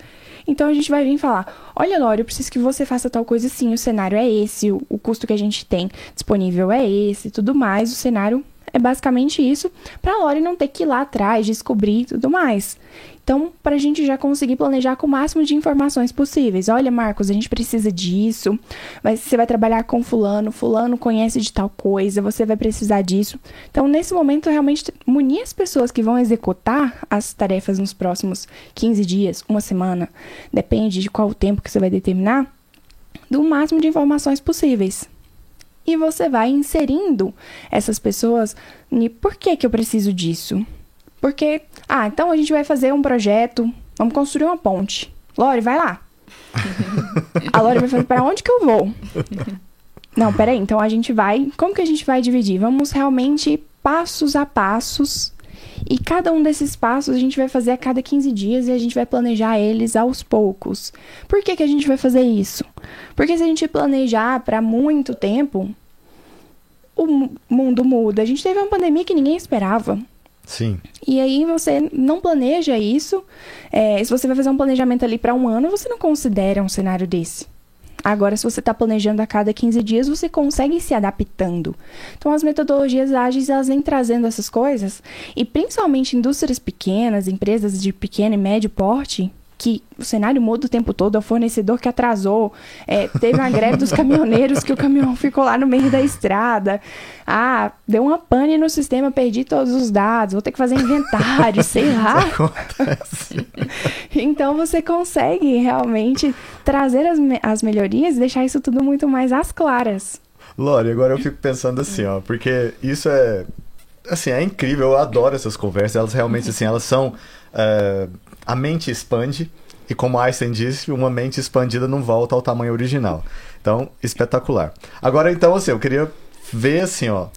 Então a gente vai vir falar: olha, Lore, eu preciso que você faça tal coisa assim, o cenário é esse, o custo que a gente tem disponível é esse, tudo mais, o cenário é basicamente isso, para a Lore não ter que ir lá atrás, descobrir e tudo mais. Então, para a gente já conseguir planejar com o máximo de informações possíveis. Olha, Marcos, a gente precisa disso. você vai trabalhar com fulano, fulano conhece de tal coisa, você vai precisar disso. Então, nesse momento, realmente munir as pessoas que vão executar as tarefas nos próximos 15 dias, uma semana, depende de qual o tempo que você vai determinar, do máximo de informações possíveis e você vai inserindo essas pessoas e por que que eu preciso disso? Porque, ah, então a gente vai fazer um projeto, vamos construir uma ponte. Lore, vai lá. a Lore vai fazer para onde que eu vou? Não, peraí, então a gente vai. Como que a gente vai dividir? Vamos realmente passos a passos. E cada um desses passos a gente vai fazer a cada 15 dias e a gente vai planejar eles aos poucos. Por que, que a gente vai fazer isso? Porque se a gente planejar para muito tempo, o mundo muda. A gente teve uma pandemia que ninguém esperava. Sim. E aí você não planeja isso. É, se você vai fazer um planejamento ali para um ano, você não considera um cenário desse. Agora, se você está planejando a cada 15 dias, você consegue se adaptando. Então, as metodologias ágeis, elas vêm trazendo essas coisas. E principalmente indústrias pequenas, empresas de pequeno e médio porte, que o cenário muda o tempo todo, é o fornecedor que atrasou, é, teve uma greve dos caminhoneiros que o caminhão ficou lá no meio da estrada, ah, deu uma pane no sistema, perdi todos os dados, vou ter que fazer inventário, sei lá. então você consegue realmente trazer as, as melhorias e deixar isso tudo muito mais às claras. Lore, agora eu fico pensando assim, ó, porque isso é assim, é incrível, eu adoro essas conversas, elas realmente assim, elas são é, a mente expande e como Einstein disse, uma mente expandida não volta ao tamanho original. Então, espetacular. Agora, então, assim, eu queria ver assim, ó,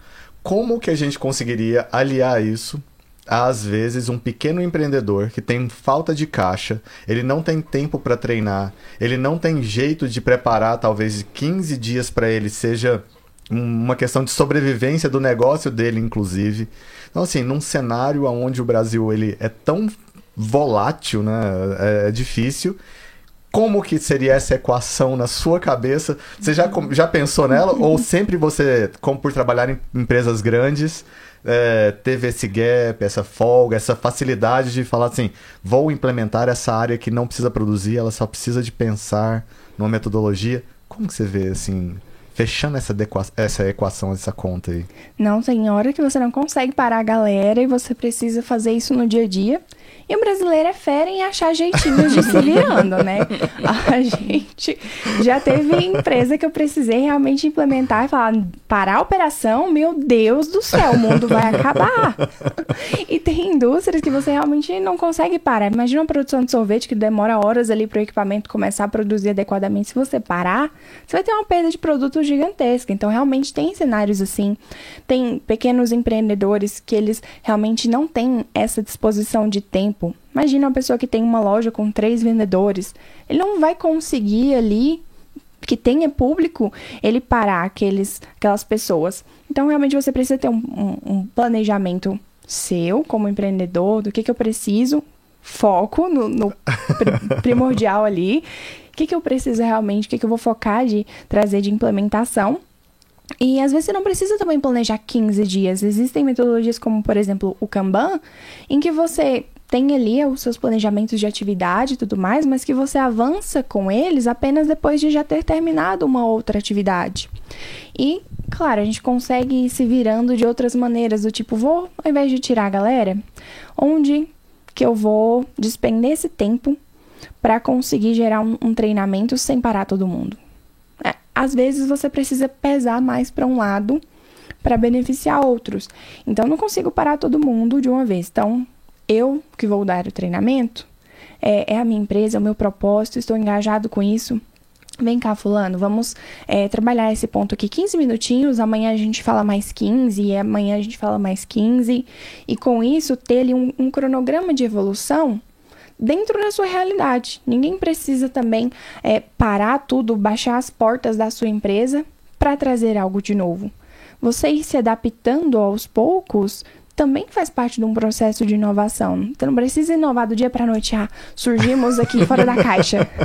como que a gente conseguiria aliar isso às vezes um pequeno empreendedor que tem falta de caixa, ele não tem tempo para treinar, ele não tem jeito de preparar talvez 15 dias para ele seja uma questão de sobrevivência do negócio dele inclusive. Então assim, num cenário onde o Brasil ele é tão volátil, né? É, é difícil. como que seria essa equação na sua cabeça? Você já, já pensou nela? Ou sempre você, como por trabalhar em empresas grandes, é, teve esse gap, essa folga, essa facilidade de falar assim: vou implementar essa área que não precisa produzir, ela só precisa de pensar numa metodologia? Como que você vê, assim, fechando essa, essa equação, essa conta aí? Não, tem hora que você não consegue parar a galera e você precisa fazer isso no dia a dia. E o brasileiro é fera em achar jeitinhos de se virando, né? A gente já teve empresa que eu precisei realmente implementar e falar: parar a operação, meu Deus do céu, o mundo vai acabar. E tem indústrias que você realmente não consegue parar. Imagina uma produção de sorvete que demora horas ali para o equipamento começar a produzir adequadamente. Se você parar, você vai ter uma perda de produto gigantesca. Então, realmente tem cenários assim. Tem pequenos empreendedores que eles realmente não têm essa disposição de tempo tempo. Imagina uma pessoa que tem uma loja com três vendedores. Ele não vai conseguir ali que tenha público, ele parar aqueles, aquelas pessoas. Então, realmente, você precisa ter um, um, um planejamento seu, como empreendedor, do que, que eu preciso, foco no, no primordial ali, o que, que eu preciso realmente, o que, que eu vou focar de trazer de implementação. E às vezes você não precisa também planejar 15 dias. Existem metodologias como, por exemplo, o Kanban, em que você tem ali os seus planejamentos de atividade e tudo mais, mas que você avança com eles apenas depois de já ter terminado uma outra atividade. E, claro, a gente consegue ir se virando de outras maneiras, do tipo, vou, ao invés de tirar a galera, onde que eu vou despender esse tempo para conseguir gerar um, um, treinamento sem parar todo mundo. É, às vezes você precisa pesar mais para um lado para beneficiar outros. Então, não consigo parar todo mundo de uma vez. Então, eu que vou dar o treinamento, é, é a minha empresa, é o meu propósito, estou engajado com isso. Vem cá, Fulano, vamos é, trabalhar esse ponto aqui 15 minutinhos. Amanhã a gente fala mais 15, e amanhã a gente fala mais 15. E com isso, ter ali um, um cronograma de evolução dentro da sua realidade. Ninguém precisa também é, parar tudo, baixar as portas da sua empresa para trazer algo de novo. Você ir se adaptando aos poucos também faz parte de um processo de inovação. Você não precisa inovar do dia para a noite. Ah, surgimos aqui fora da caixa.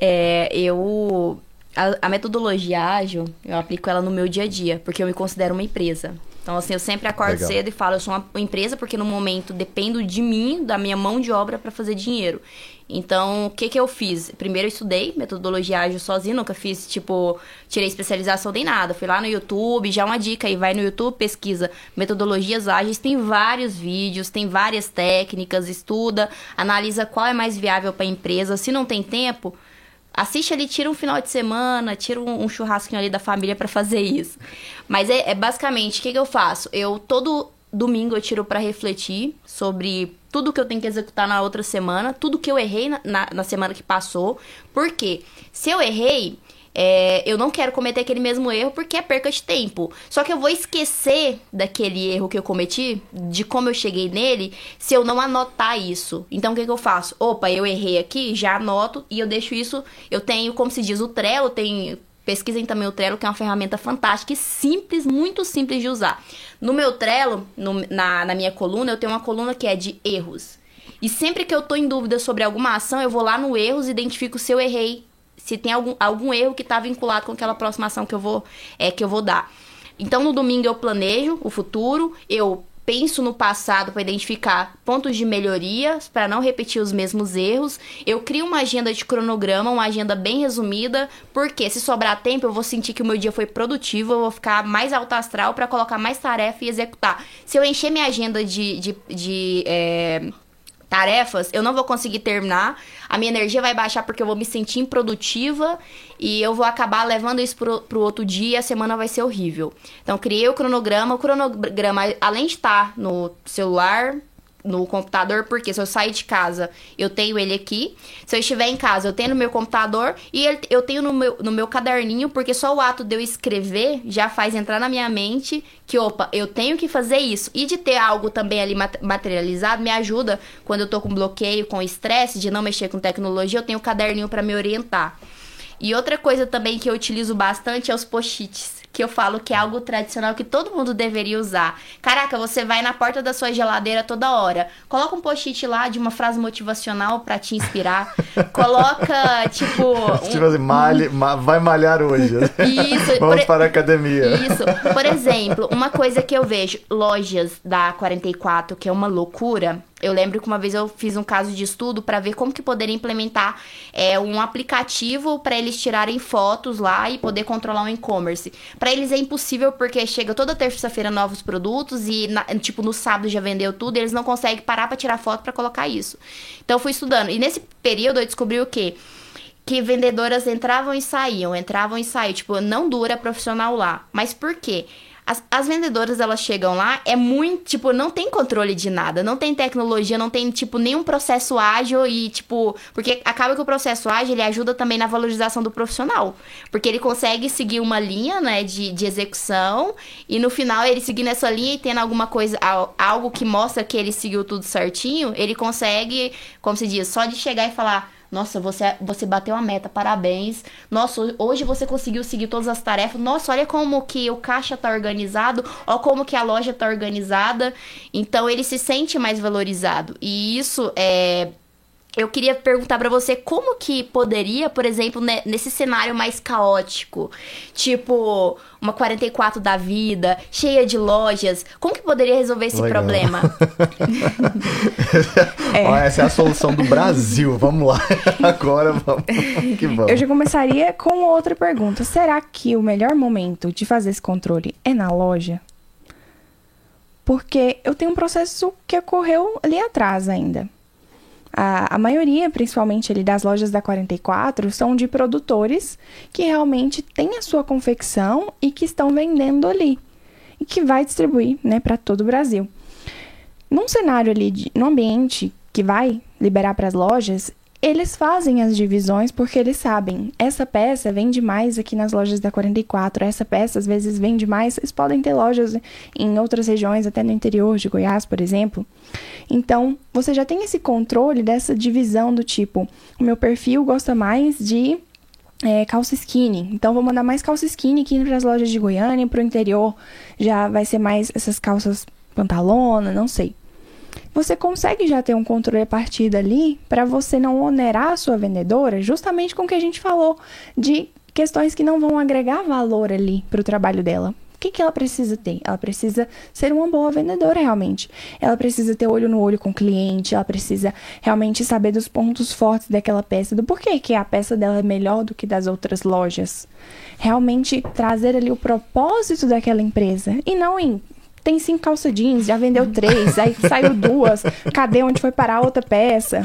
É, eu. A, a, metodologia ágil, eu aplico ela no meu dia a dia, porque eu me considero uma empresa. Então, assim, eu sempre acordo Legal. cedo e falo, eu sou uma empresa porque no momento dependo de mim, da minha mão de obra para fazer dinheiro. Então, o que que eu fiz? Primeiro eu estudei metodologia ágil sozinho, nunca fiz, tipo, tirei especialização nem nada. Fui lá no YouTube, já uma dica aí, vai no YouTube, pesquisa metodologias ágeis, tem vários vídeos, tem várias técnicas, estuda, analisa qual é mais viável para a empresa. Se não tem tempo, assiste ali, tira um final de semana, tira um, um churrasquinho ali da família para fazer isso. Mas é, é basicamente, o que, que eu faço? Eu todo domingo eu tiro para refletir sobre tudo que eu tenho que executar na outra semana, tudo que eu errei na, na, na semana que passou. Porque se eu errei, é, eu não quero cometer aquele mesmo erro porque é perca de tempo. Só que eu vou esquecer daquele erro que eu cometi, de como eu cheguei nele, se eu não anotar isso. Então o que, que eu faço? Opa, eu errei aqui, já anoto e eu deixo isso. Eu tenho, como se diz, o Trello, tem Pesquisem também o Trello, que é uma ferramenta fantástica e simples, muito simples de usar. No meu Trello, no, na, na minha coluna, eu tenho uma coluna que é de erros. E sempre que eu tô em dúvida sobre alguma ação, eu vou lá no erros e identifico se eu errei, se tem algum, algum erro que está vinculado com aquela próxima ação que eu vou, é, que eu vou dar. Então, no domingo eu planejo o futuro, eu penso no passado para identificar pontos de melhoria, para não repetir os mesmos erros. Eu crio uma agenda de cronograma, uma agenda bem resumida, porque se sobrar tempo eu vou sentir que o meu dia foi produtivo, eu vou ficar mais alto astral para colocar mais tarefa e executar. Se eu encher minha agenda de, de, de é tarefas, eu não vou conseguir terminar, a minha energia vai baixar porque eu vou me sentir improdutiva e eu vou acabar levando isso pro, pro outro dia e a semana vai ser horrível. Então, criei o cronograma. O cronograma, além de estar no celular, no computador, porque se eu sair de casa, eu tenho ele aqui. Se eu estiver em casa, eu tenho no meu computador e ele, eu tenho no meu, no meu caderninho, porque só o ato de eu escrever já faz entrar na minha mente que, opa, eu tenho que fazer isso. E de ter algo também ali materializado me ajuda quando eu tô com bloqueio, com estresse, de não mexer com tecnologia, eu tenho o caderninho para me orientar. E outra coisa também que eu utilizo bastante é os post-its que eu falo que é algo tradicional que todo mundo deveria usar. Caraca, você vai na porta da sua geladeira toda hora. Coloca um post-it lá de uma frase motivacional para te inspirar. Coloca, tipo. Um, tipo assim, malhe, ma, vai malhar hoje. Isso. Vamos por, para a academia. Isso. Por exemplo, uma coisa que eu vejo, lojas da 44, que é uma loucura eu lembro que uma vez eu fiz um caso de estudo para ver como que poderia implementar é, um aplicativo para eles tirarem fotos lá e poder controlar o e-commerce. Para eles é impossível porque chega toda terça-feira novos produtos e na, tipo no sábado já vendeu tudo, e eles não conseguem parar para tirar foto para colocar isso. Então eu fui estudando e nesse período eu descobri o quê? que vendedoras entravam e saíam, entravam e saíam. Tipo, não dura profissional lá. Mas por quê? As, as, vendedoras, elas chegam lá, é muito, tipo, não tem controle de nada, não tem tecnologia, não tem, tipo, nenhum processo ágil e, tipo, porque acaba que o processo ágil, ele ajuda também na valorização do profissional, porque ele consegue seguir uma linha, né, de, de execução e no final ele seguindo essa linha e tendo alguma coisa, algo que mostra que ele seguiu tudo certinho, ele consegue, como se diz, só de chegar e falar, nossa, você, você bateu a meta, parabéns. Nossa, hoje você conseguiu seguir todas as tarefas. Nossa, olha como que o caixa tá organizado, olha como que a loja tá organizada. Então ele se sente mais valorizado. E isso é eu queria perguntar para você como que poderia, por exemplo, nesse cenário mais caótico, tipo uma 44 da vida, cheia de lojas, como que poderia resolver esse Legal. problema? é. Ó, essa é a solução do Brasil. Vamos lá. Agora vamos. Que vamos. Eu já começaria com outra pergunta. Será que o melhor momento de fazer esse controle é na loja? Porque eu tenho um processo que ocorreu ali atrás ainda. A, a maioria, principalmente ali das lojas da 44, são de produtores que realmente têm a sua confecção e que estão vendendo ali e que vai distribuir, né, para todo o Brasil. Num cenário ali, de, no ambiente que vai liberar para as lojas, eles fazem as divisões porque eles sabem, essa peça vende mais aqui nas lojas da 44, essa peça às vezes vende mais, eles podem ter lojas em outras regiões, até no interior de Goiás, por exemplo. Então, você já tem esse controle dessa divisão do tipo, o meu perfil gosta mais de é, calça skinny. Então, vou mandar mais calça skinny aqui para as lojas de Goiânia, para o interior já vai ser mais essas calças pantalona, não sei você consegue já ter um controle a partir dali para você não onerar a sua vendedora, justamente com o que a gente falou de questões que não vão agregar valor ali para o trabalho dela. O que, que ela precisa ter? Ela precisa ser uma boa vendedora realmente. Ela precisa ter olho no olho com o cliente, ela precisa realmente saber dos pontos fortes daquela peça, do porquê que a peça dela é melhor do que das outras lojas. Realmente trazer ali o propósito daquela empresa e não em tem cinco calça jeans, já vendeu três, aí saiu duas, cadê onde foi parar a outra peça?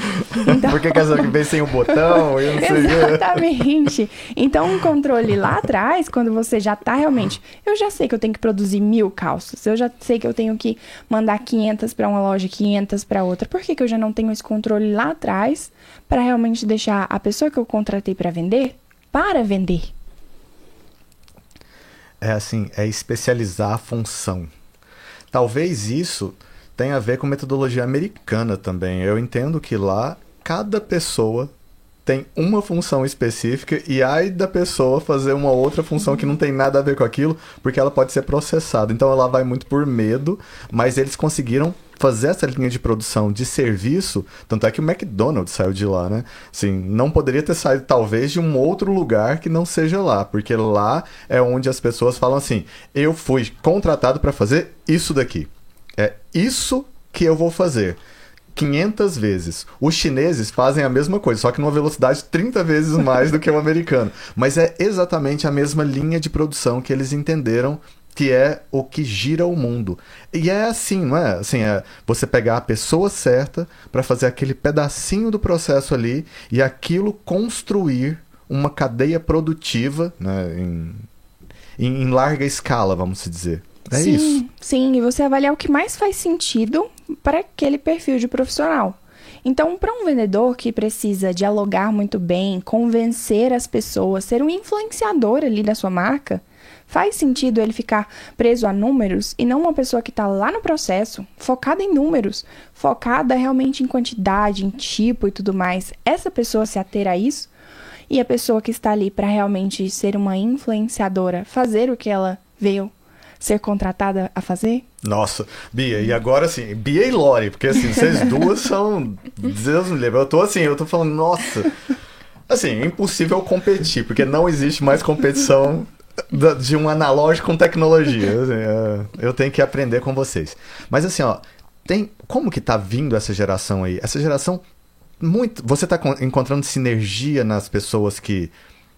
Então... Por que, que essa vem sem o botão? Eu não sei. Exatamente. Então, um controle lá atrás, quando você já tá realmente, eu já sei que eu tenho que produzir mil calças, eu já sei que eu tenho que mandar 500 para uma loja, 500 para outra. Por que, que eu já não tenho esse controle lá atrás para realmente deixar a pessoa que eu contratei para vender para vender? É assim, é especializar a função. Talvez isso tenha a ver com metodologia americana também. Eu entendo que lá cada pessoa tem uma função específica e ai da pessoa fazer uma outra função que não tem nada a ver com aquilo, porque ela pode ser processada. Então ela vai muito por medo, mas eles conseguiram fazer essa linha de produção de serviço, tanto é que o McDonald's saiu de lá, né? Sim, não poderia ter saído talvez de um outro lugar que não seja lá, porque lá é onde as pessoas falam assim: "Eu fui contratado para fazer isso daqui. É isso que eu vou fazer." 500 vezes. Os chineses fazem a mesma coisa, só que numa velocidade 30 vezes mais do que o americano. Mas é exatamente a mesma linha de produção que eles entenderam que é o que gira o mundo. E é assim, não é? Assim, é você pegar a pessoa certa para fazer aquele pedacinho do processo ali e aquilo construir uma cadeia produtiva né, em, em, em larga escala, vamos dizer. É sim, isso. Sim, e você avaliar o que mais faz sentido para aquele perfil de profissional. Então, para um vendedor que precisa dialogar muito bem, convencer as pessoas, ser um influenciador ali da sua marca, faz sentido ele ficar preso a números e não uma pessoa que está lá no processo, focada em números, focada realmente em quantidade, em tipo e tudo mais. Essa pessoa se ater a isso e a pessoa que está ali para realmente ser uma influenciadora, fazer o que ela veio ser contratada a fazer? Nossa, Bia, e agora assim, Bia e Lori, porque assim, vocês duas são. Deus me livre. Eu tô assim, eu tô falando, nossa. Assim, é impossível competir, porque não existe mais competição de um analógico com tecnologia. Assim, é, eu tenho que aprender com vocês. Mas assim, ó, tem como que tá vindo essa geração aí? Essa geração muito, você tá encontrando sinergia nas pessoas que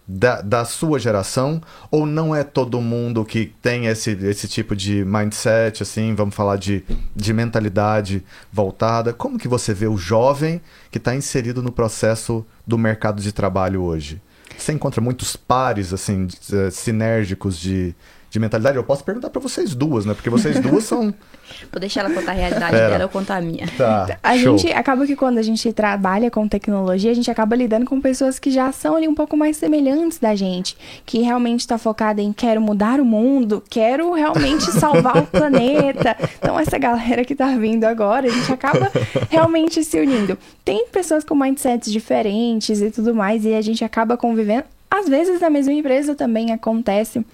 da, da sua geração ou não é todo mundo que tem esse, esse tipo de mindset, assim, vamos falar de, de mentalidade voltada? Como que você vê o jovem que está inserido no processo do mercado de trabalho hoje? Você encontra muitos pares, assim, eh, sinérgicos de, de mentalidade? Eu posso perguntar para vocês duas, né? Porque vocês duas são Vou deixar ela contar a realidade Pera. dela, eu contar a minha. Tá, a show. gente acaba que quando a gente trabalha com tecnologia, a gente acaba lidando com pessoas que já são ali um pouco mais semelhantes da gente, que realmente está focada em quero mudar o mundo, quero realmente salvar o planeta. Então essa galera que tá vindo agora, a gente acaba realmente se unindo. Tem pessoas com mindsets diferentes e tudo mais e a gente acaba convivendo. Às vezes na mesma empresa também acontece.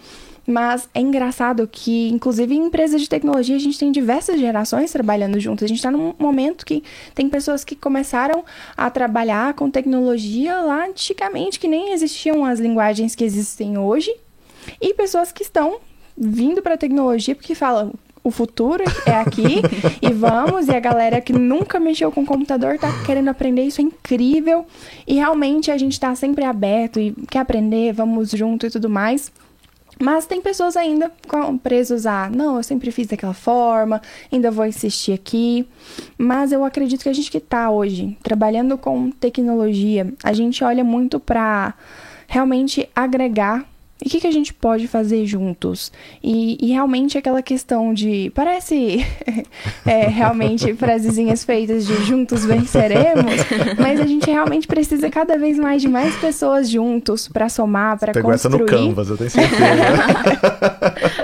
Mas é engraçado que, inclusive, em empresas de tecnologia, a gente tem diversas gerações trabalhando juntas. A gente está num momento que tem pessoas que começaram a trabalhar com tecnologia lá antigamente, que nem existiam as linguagens que existem hoje, e pessoas que estão vindo para a tecnologia porque falam. O futuro é aqui e vamos. E a galera que nunca mexeu com computador tá querendo aprender, isso é incrível. E realmente a gente está sempre aberto e quer aprender, vamos junto e tudo mais. Mas tem pessoas ainda presos a, não, eu sempre fiz daquela forma, ainda vou insistir aqui. Mas eu acredito que a gente que está hoje trabalhando com tecnologia, a gente olha muito para realmente agregar e o que, que a gente pode fazer juntos? E, e realmente aquela questão de. Parece é, realmente frasezinhas feitas de juntos venceremos, mas a gente realmente precisa cada vez mais de mais pessoas juntos para somar, para construir. Pegou essa no Canvas, eu tenho certeza.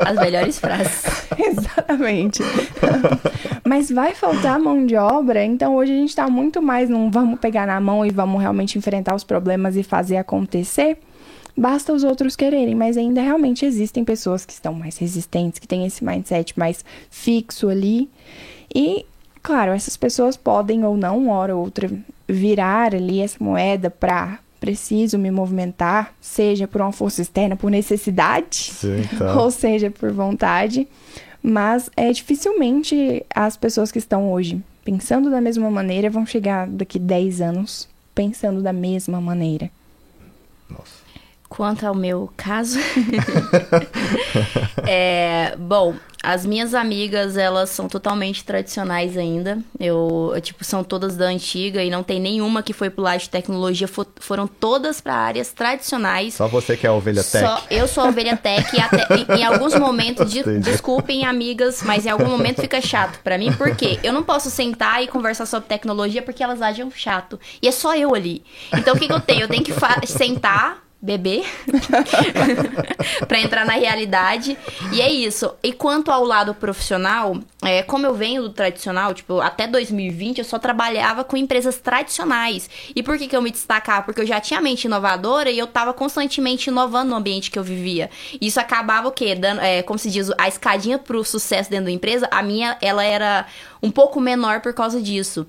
As melhores frases. Exatamente. mas vai faltar mão de obra, então hoje a gente está muito mais num vamos pegar na mão e vamos realmente enfrentar os problemas e fazer acontecer basta os outros quererem, mas ainda realmente existem pessoas que estão mais resistentes, que têm esse mindset mais fixo ali. E, claro, essas pessoas podem ou não, uma hora ou outra, virar ali essa moeda para preciso me movimentar, seja por uma força externa, por necessidade, Sim, tá. ou seja por vontade. Mas é dificilmente as pessoas que estão hoje pensando da mesma maneira vão chegar daqui 10 anos pensando da mesma maneira. Quanto ao meu caso, é, bom, as minhas amigas, elas são totalmente tradicionais ainda. Eu, tipo, são todas da antiga e não tem nenhuma que foi pro lado de tecnologia. For, foram todas para áreas tradicionais. Só você que é a ovelha tech. Só, eu sou a ovelha tech e até, em, em, alguns momentos, de, desculpem amigas, mas em algum momento fica chato para mim. Por quê? Eu não posso sentar e conversar sobre tecnologia porque elas agem chato. E é só eu ali. Então o que, que eu tenho? Eu tenho que sentar beber para entrar na realidade. E é isso. E quanto ao lado profissional, é, como eu venho do tradicional, tipo, até 2020 eu só trabalhava com empresas tradicionais. E por que, que eu me destacava? Porque eu já tinha mente inovadora e eu tava constantemente inovando no ambiente que eu vivia. Isso acabava o quê? Dando, é, como se diz, a escadinha pro sucesso dentro da empresa, a minha, ela era um pouco menor por causa disso.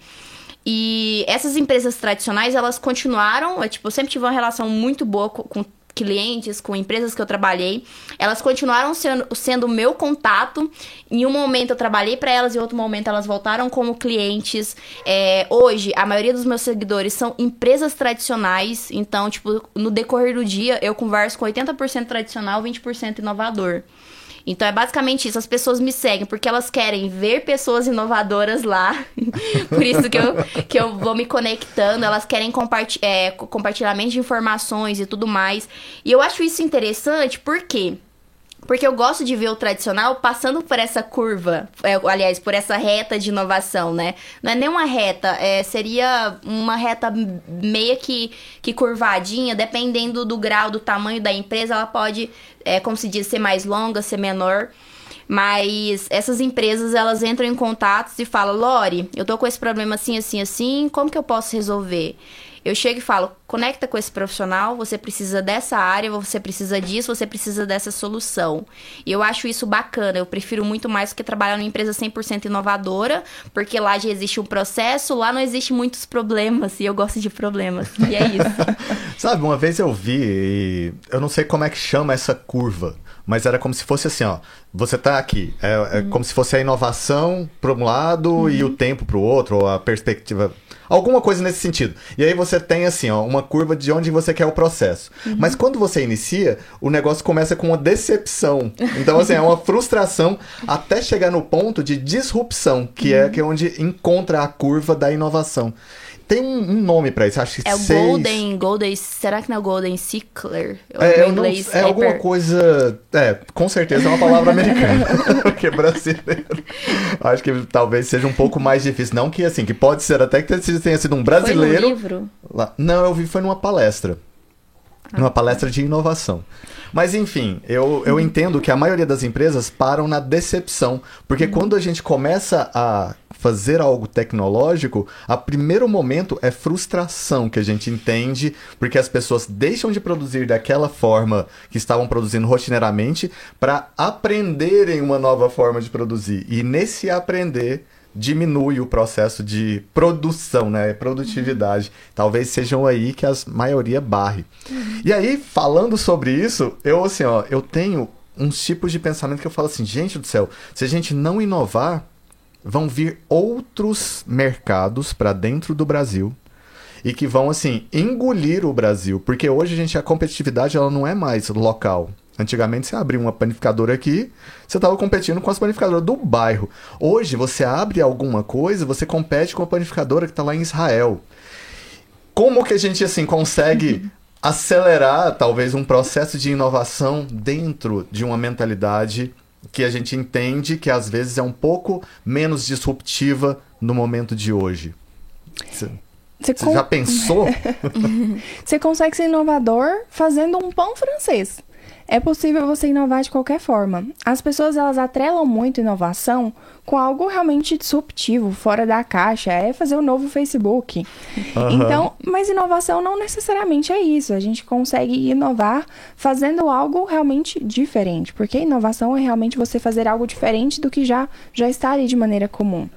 E essas empresas tradicionais, elas continuaram, é, tipo, eu sempre tive uma relação muito boa com, com clientes, com empresas que eu trabalhei, elas continuaram sendo, sendo meu contato. Em um momento eu trabalhei para elas, em outro momento elas voltaram como clientes. É, hoje, a maioria dos meus seguidores são empresas tradicionais, então, tipo, no decorrer do dia eu converso com 80% tradicional, 20% inovador. Então é basicamente isso. As pessoas me seguem porque elas querem ver pessoas inovadoras lá. Por isso que eu, que eu vou me conectando. Elas querem comparti é, compartilhamento de informações e tudo mais. E eu acho isso interessante porque porque eu gosto de ver o tradicional passando por essa curva, é, aliás, por essa reta de inovação, né? Não é nem uma reta, é, seria uma reta meia que, que curvadinha, dependendo do grau, do tamanho da empresa, ela pode, é, como se diz, ser mais longa, ser menor. Mas essas empresas, elas entram em contatos e falam, Lori, eu tô com esse problema assim, assim, assim, como que eu posso resolver? Eu chego e falo, conecta com esse profissional, você precisa dessa área, você precisa disso, você precisa dessa solução. E eu acho isso bacana. Eu prefiro muito mais do que trabalhar numa empresa 100% inovadora, porque lá já existe um processo, lá não existe muitos problemas, e eu gosto de problemas. E é isso. Sabe, uma vez eu vi, eu não sei como é que chama essa curva, mas era como se fosse assim, ó. Você tá aqui, é, é uhum. como se fosse a inovação para um lado uhum. e o tempo para o outro, ou a perspectiva Alguma coisa nesse sentido. E aí você tem assim, ó, uma curva de onde você quer o processo. Uhum. Mas quando você inicia, o negócio começa com uma decepção. Então, assim, é uma frustração até chegar no ponto de disrupção, que é uhum. é, que é onde encontra a curva da inovação. Tem um, um nome pra isso, acho que É o seis... Golden, Golden, será que não é o Golden Sickler? É, é, inglês, não, é alguma coisa, é, com certeza é uma palavra americana, porque é brasileiro. Acho que talvez seja um pouco mais difícil, não que assim, que pode ser até que tenha sido um brasileiro. Foi livro? Lá, não, eu vi foi numa palestra. Ah. Numa palestra de inovação. Mas enfim, eu, eu entendo que a maioria das empresas param na decepção. Porque uhum. quando a gente começa a fazer algo tecnológico, a primeiro momento é frustração que a gente entende, porque as pessoas deixam de produzir daquela forma que estavam produzindo rotineiramente para aprenderem uma nova forma de produzir. E nesse aprender diminui o processo de produção, né? Produtividade. Uhum. Talvez sejam aí que a maioria barre. Uhum. E aí, falando sobre isso, eu assim, ó, eu tenho uns tipos de pensamento que eu falo assim, gente do céu, se a gente não inovar, vão vir outros mercados para dentro do Brasil e que vão assim engolir o Brasil, porque hoje a gente a competitividade ela não é mais local. Antigamente você abria uma panificadora aqui, você estava competindo com as panificadoras do bairro. Hoje você abre alguma coisa, você compete com a panificadora que está lá em Israel. Como que a gente assim consegue acelerar talvez um processo de inovação dentro de uma mentalidade que a gente entende que às vezes é um pouco menos disruptiva no momento de hoje. Você, você com... já pensou? você consegue ser inovador fazendo um pão francês. É possível você inovar de qualquer forma. As pessoas elas atrelam muito inovação com algo realmente disruptivo, fora da caixa, é fazer o um novo Facebook. Uhum. Então, mas inovação não necessariamente é isso. A gente consegue inovar fazendo algo realmente diferente, porque inovação é realmente você fazer algo diferente do que já já está ali de maneira comum.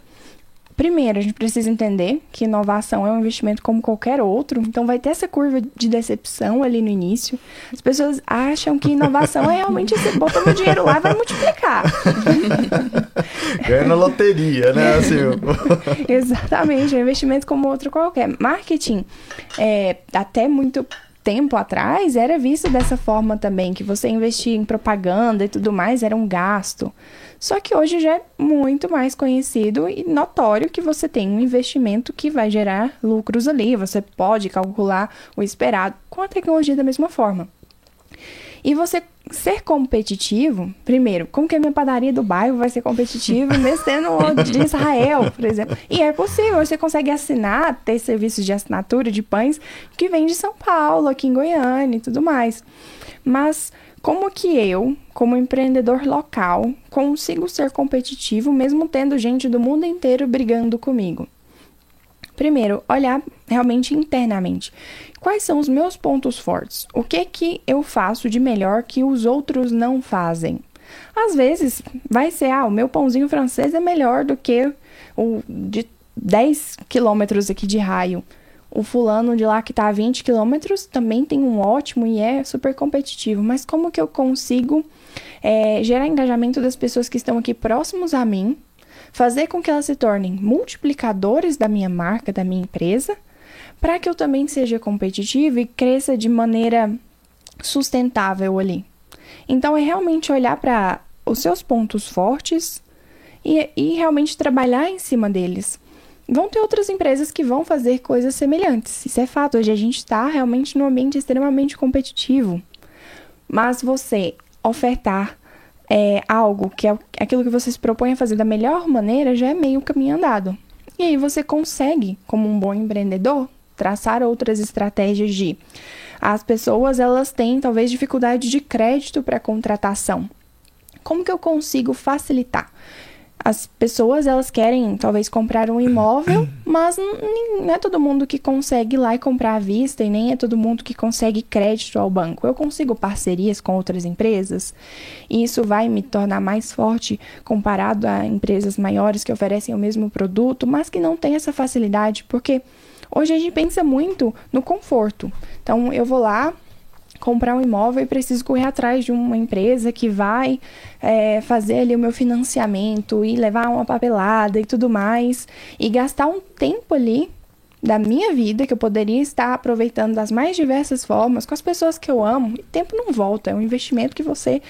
Primeiro, a gente precisa entender que inovação é um investimento como qualquer outro, então vai ter essa curva de decepção ali no início. As pessoas acham que inovação é realmente você botar o dinheiro lá e vai multiplicar. Ganha na loteria, né? Assim, Exatamente, é um investimento como outro qualquer. Marketing, é, até muito tempo atrás era visto dessa forma também, que você investir em propaganda e tudo mais era um gasto. Só que hoje já é muito mais conhecido e notório que você tem um investimento que vai gerar lucros ali, você pode calcular o esperado com a tecnologia da mesma forma. E você ser competitivo, primeiro, como que a minha padaria do bairro vai ser competitiva mesmo sendo de Israel, por exemplo? E é possível, você consegue assinar, ter serviços de assinatura de pães que vem de São Paulo, aqui em Goiânia e tudo mais. Mas como que eu, como empreendedor local, consigo ser competitivo mesmo tendo gente do mundo inteiro brigando comigo? Primeiro, olhar realmente internamente. Quais são os meus pontos fortes? O que que eu faço de melhor que os outros não fazem? Às vezes vai ser, ah, o meu pãozinho francês é melhor do que o de 10 quilômetros aqui de raio o fulano de lá que está a 20 quilômetros também tem um ótimo e é super competitivo. Mas como que eu consigo é, gerar engajamento das pessoas que estão aqui próximos a mim, fazer com que elas se tornem multiplicadores da minha marca, da minha empresa, para que eu também seja competitivo e cresça de maneira sustentável ali. Então é realmente olhar para os seus pontos fortes e, e realmente trabalhar em cima deles vão ter outras empresas que vão fazer coisas semelhantes. Isso é fato. Hoje a gente está realmente num ambiente extremamente competitivo. Mas você ofertar é, algo que é aquilo que você se propõe a fazer da melhor maneira já é meio caminho andado. E aí você consegue, como um bom empreendedor, traçar outras estratégias de as pessoas elas têm talvez dificuldade de crédito para contratação. Como que eu consigo facilitar? As pessoas, elas querem talvez comprar um imóvel, mas não é todo mundo que consegue ir lá e comprar à vista e nem é todo mundo que consegue crédito ao banco. Eu consigo parcerias com outras empresas e isso vai me tornar mais forte comparado a empresas maiores que oferecem o mesmo produto, mas que não têm essa facilidade, porque hoje a gente pensa muito no conforto. Então, eu vou lá, comprar um imóvel e preciso correr atrás de uma empresa que vai é, fazer ali o meu financiamento e levar uma papelada e tudo mais e gastar um tempo ali da minha vida que eu poderia estar aproveitando das mais diversas formas com as pessoas que eu amo. E tempo não volta, é um investimento que você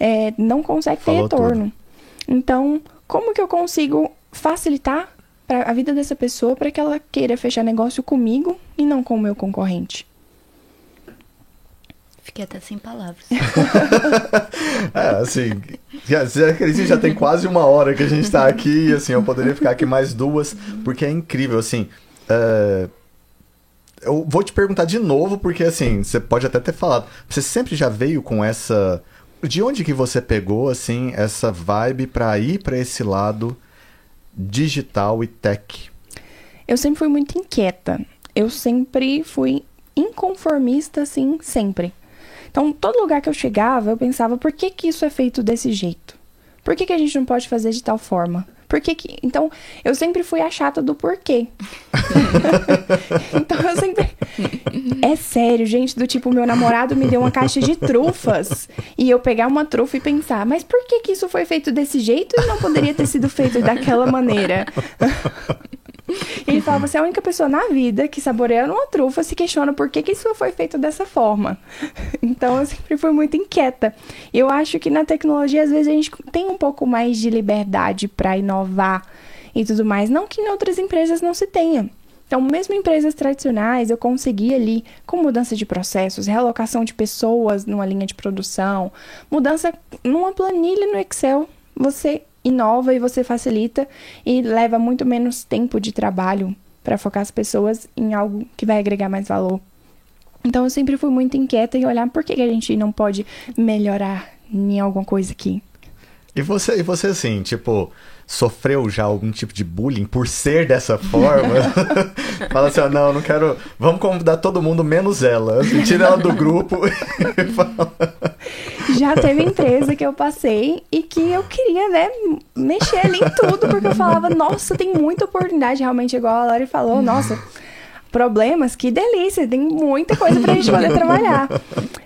é, não consegue ter Falou retorno. Tudo. Então, como que eu consigo facilitar a vida dessa pessoa para que ela queira fechar negócio comigo e não com o meu concorrente? Fiquei até sem palavras. é, assim, já, já, já tem quase uma hora que a gente tá aqui, e assim, eu poderia ficar aqui mais duas, porque é incrível, assim. É... Eu vou te perguntar de novo, porque assim, você pode até ter falado. Você sempre já veio com essa. De onde que você pegou, assim, essa vibe para ir para esse lado digital e tech? Eu sempre fui muito inquieta. Eu sempre fui inconformista, assim, sempre. Então, todo lugar que eu chegava, eu pensava, por que, que isso é feito desse jeito? Por que, que a gente não pode fazer de tal forma? Por que que... Então, eu sempre fui a chata do porquê. então, eu sempre... É sério, gente, do tipo, meu namorado me deu uma caixa de trufas. E eu pegar uma trufa e pensar, mas por que que isso foi feito desse jeito e não poderia ter sido feito daquela maneira? ele fala: você é a única pessoa na vida que saboreando uma trufa se questiona por que, que isso foi feito dessa forma. Então eu sempre fui muito inquieta. Eu acho que na tecnologia, às vezes, a gente tem um pouco mais de liberdade para inovar e tudo mais. Não que em outras empresas não se tenha. Então, mesmo empresas tradicionais, eu consegui ali, com mudança de processos, realocação de pessoas numa linha de produção, mudança numa planilha no Excel, você inova e você facilita e leva muito menos tempo de trabalho para focar as pessoas em algo que vai agregar mais valor. Então eu sempre fui muito inquieta em olhar por que, que a gente não pode melhorar em alguma coisa aqui. E você, e você assim, tipo, sofreu já algum tipo de bullying por ser dessa forma? Fala assim, ó, não, não quero. Vamos convidar todo mundo menos ela. Assim, tira ela do grupo e fala. Já teve empresa que eu passei e que eu queria, né, mexer ali em tudo, porque eu falava, nossa, tem muita oportunidade, realmente, igual a Lori falou, nossa problemas, que delícia, tem muita coisa pra gente poder trabalhar.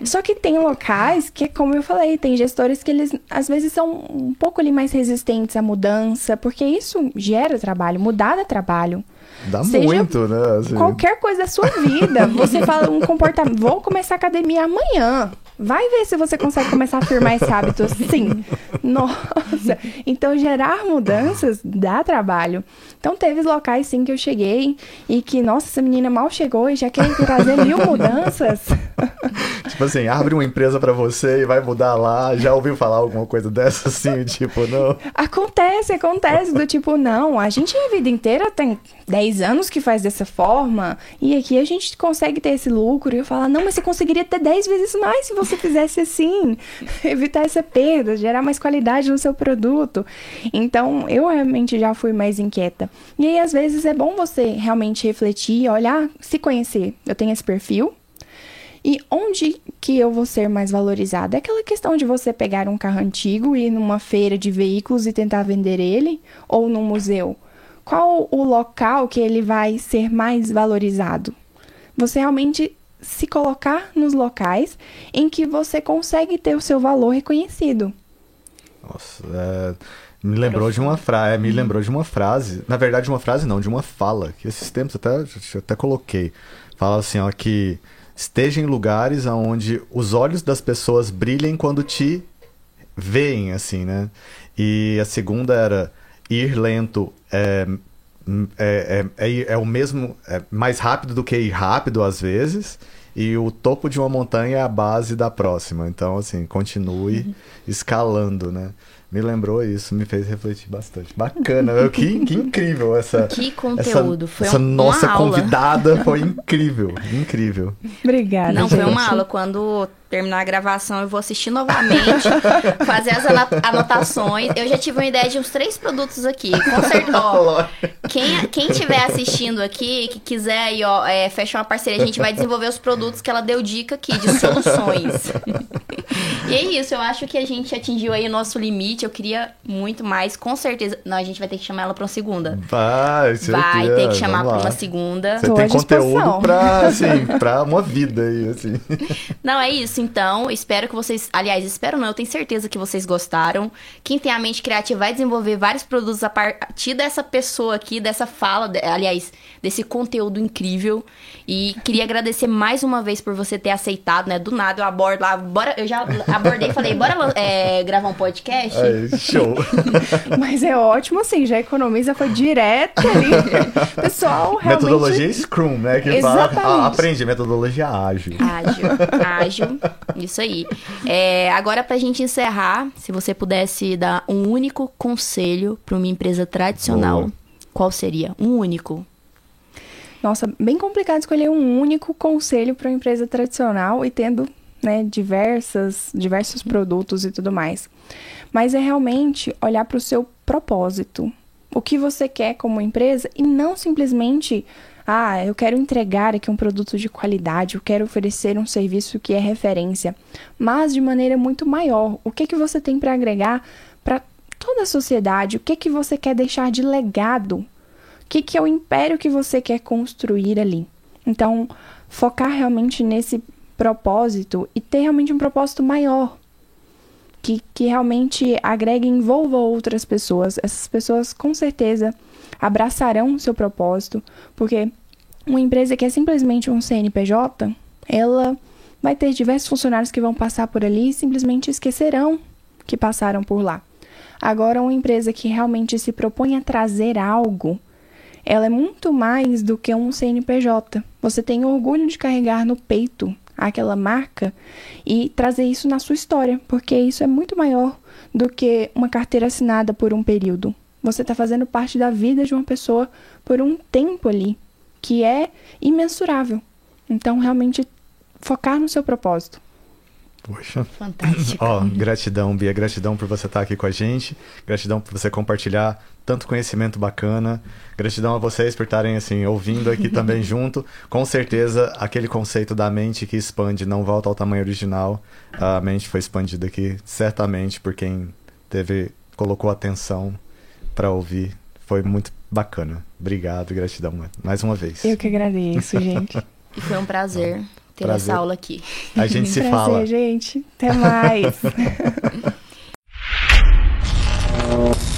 Só que tem locais que, como eu falei, tem gestores que eles às vezes são um pouco ali mais resistentes à mudança, porque isso gera trabalho, mudar de trabalho. Dá Seja muito, né? Assim. Qualquer coisa da sua vida. Você fala um comportamento. Vou começar a academia amanhã. Vai ver se você consegue começar a firmar esse hábito sim. Nossa! Então, gerar mudanças dá trabalho. Então, teve locais, sim, que eu cheguei e que, nossa, essa menina mal chegou e já quer trazer mil mudanças. Tipo assim, abre uma empresa para você e vai mudar lá. Já ouviu falar alguma coisa dessa, assim? Tipo, não. Acontece, acontece. Do tipo, não, a gente a vida inteira tem 10 anos que faz dessa forma e aqui a gente consegue ter esse lucro. E eu falo, não, mas você conseguiria ter 10 vezes mais se você você fizesse assim, evitar essa perda, gerar mais qualidade no seu produto. Então, eu realmente já fui mais inquieta. E aí, às vezes, é bom você realmente refletir, olhar, se conhecer. Eu tenho esse perfil, e onde que eu vou ser mais valorizada? É aquela questão de você pegar um carro antigo e ir numa feira de veículos e tentar vender ele? Ou num museu? Qual o local que ele vai ser mais valorizado? Você realmente se colocar nos locais em que você consegue ter o seu valor reconhecido. Nossa, é, me lembrou de uma frase, é, me lembrou de uma frase, na verdade uma frase não, de uma fala, que esses tempos até até coloquei. Fala assim, ó, que esteja em lugares onde os olhos das pessoas brilhem quando te veem, assim, né? E a segunda era ir lento é, é, é, é, é, o mesmo, é mais rápido do que ir rápido às vezes. E o topo de uma montanha é a base da próxima. Então, assim, continue uhum. escalando, né? me lembrou isso, me fez refletir bastante. Bacana, meu, que, que incrível essa. Que conteúdo, essa, foi essa um- nossa uma aula. convidada foi incrível, incrível. Obrigada. Não, foi gente. uma aula. Quando terminar a gravação, eu vou assistir novamente, fazer as anotações. Eu já tive uma ideia de uns três produtos aqui. Com certeza. Ó, quem, quem tiver assistindo aqui, que quiser aí, ó, é, fechar uma parceria, a gente vai desenvolver os produtos que ela deu dica aqui, de soluções. e é isso, eu acho que a gente atingiu aí o nosso limite. Eu queria muito mais, com certeza. Não, a gente vai ter que chamar ela pra uma segunda. Vai, Vai ter que chamar pra uma segunda. Você Tô tem conteúdo pra, assim, pra uma vida aí, assim. Não, é isso. Então, espero que vocês. Aliás, espero não, eu tenho certeza que vocês gostaram. Quem tem a mente criativa vai desenvolver vários produtos a partir dessa pessoa aqui, dessa fala, aliás, desse conteúdo incrível. E queria agradecer mais uma vez por você ter aceitado, né? Do nada eu abordo lá. Bora, eu já abordei e falei, bora é, gravar um podcast? Aí, show. Mas é ótimo, assim, já economiza, foi direto ali. Pessoal, realmente... Metodologia Scrum, né? Que fala, Exatamente. ah, aprende metodologia ágil. Ágil, ágil, isso aí. É, agora, pra gente encerrar, se você pudesse dar um único conselho pra uma empresa tradicional, Boa. qual seria? Um único. Nossa, bem complicado escolher um único conselho para uma empresa tradicional e tendo né, diversas, diversos produtos e tudo mais. Mas é realmente olhar para o seu propósito. O que você quer como empresa e não simplesmente, ah, eu quero entregar aqui um produto de qualidade, eu quero oferecer um serviço que é referência, mas de maneira muito maior. O que, que você tem para agregar para toda a sociedade? O que, que você quer deixar de legado? O que, que é o império que você quer construir ali. Então, focar realmente nesse propósito e ter realmente um propósito maior. Que, que realmente agregue e envolva outras pessoas. Essas pessoas, com certeza, abraçarão seu propósito, porque uma empresa que é simplesmente um CNPJ, ela vai ter diversos funcionários que vão passar por ali e simplesmente esquecerão que passaram por lá. Agora, uma empresa que realmente se propõe a trazer algo, ela é muito mais do que um CNPJ. Você tem orgulho de carregar no peito aquela marca e trazer isso na sua história, porque isso é muito maior do que uma carteira assinada por um período. Você está fazendo parte da vida de uma pessoa por um tempo ali, que é imensurável. Então, realmente, focar no seu propósito. Poxa. Fantástico. Ó, gratidão, Bia. Gratidão por você estar aqui com a gente. Gratidão por você compartilhar tanto conhecimento bacana. Gratidão a vocês por estarem, assim, ouvindo aqui também junto. Com certeza, aquele conceito da mente que expande não volta ao tamanho original. A mente foi expandida aqui, certamente, por quem teve, colocou atenção para ouvir. Foi muito bacana. Obrigado, gratidão mais uma vez. Eu que agradeço, gente. e foi um prazer ter prazer. essa aula aqui. A gente se prazer, fala. gente. Até mais.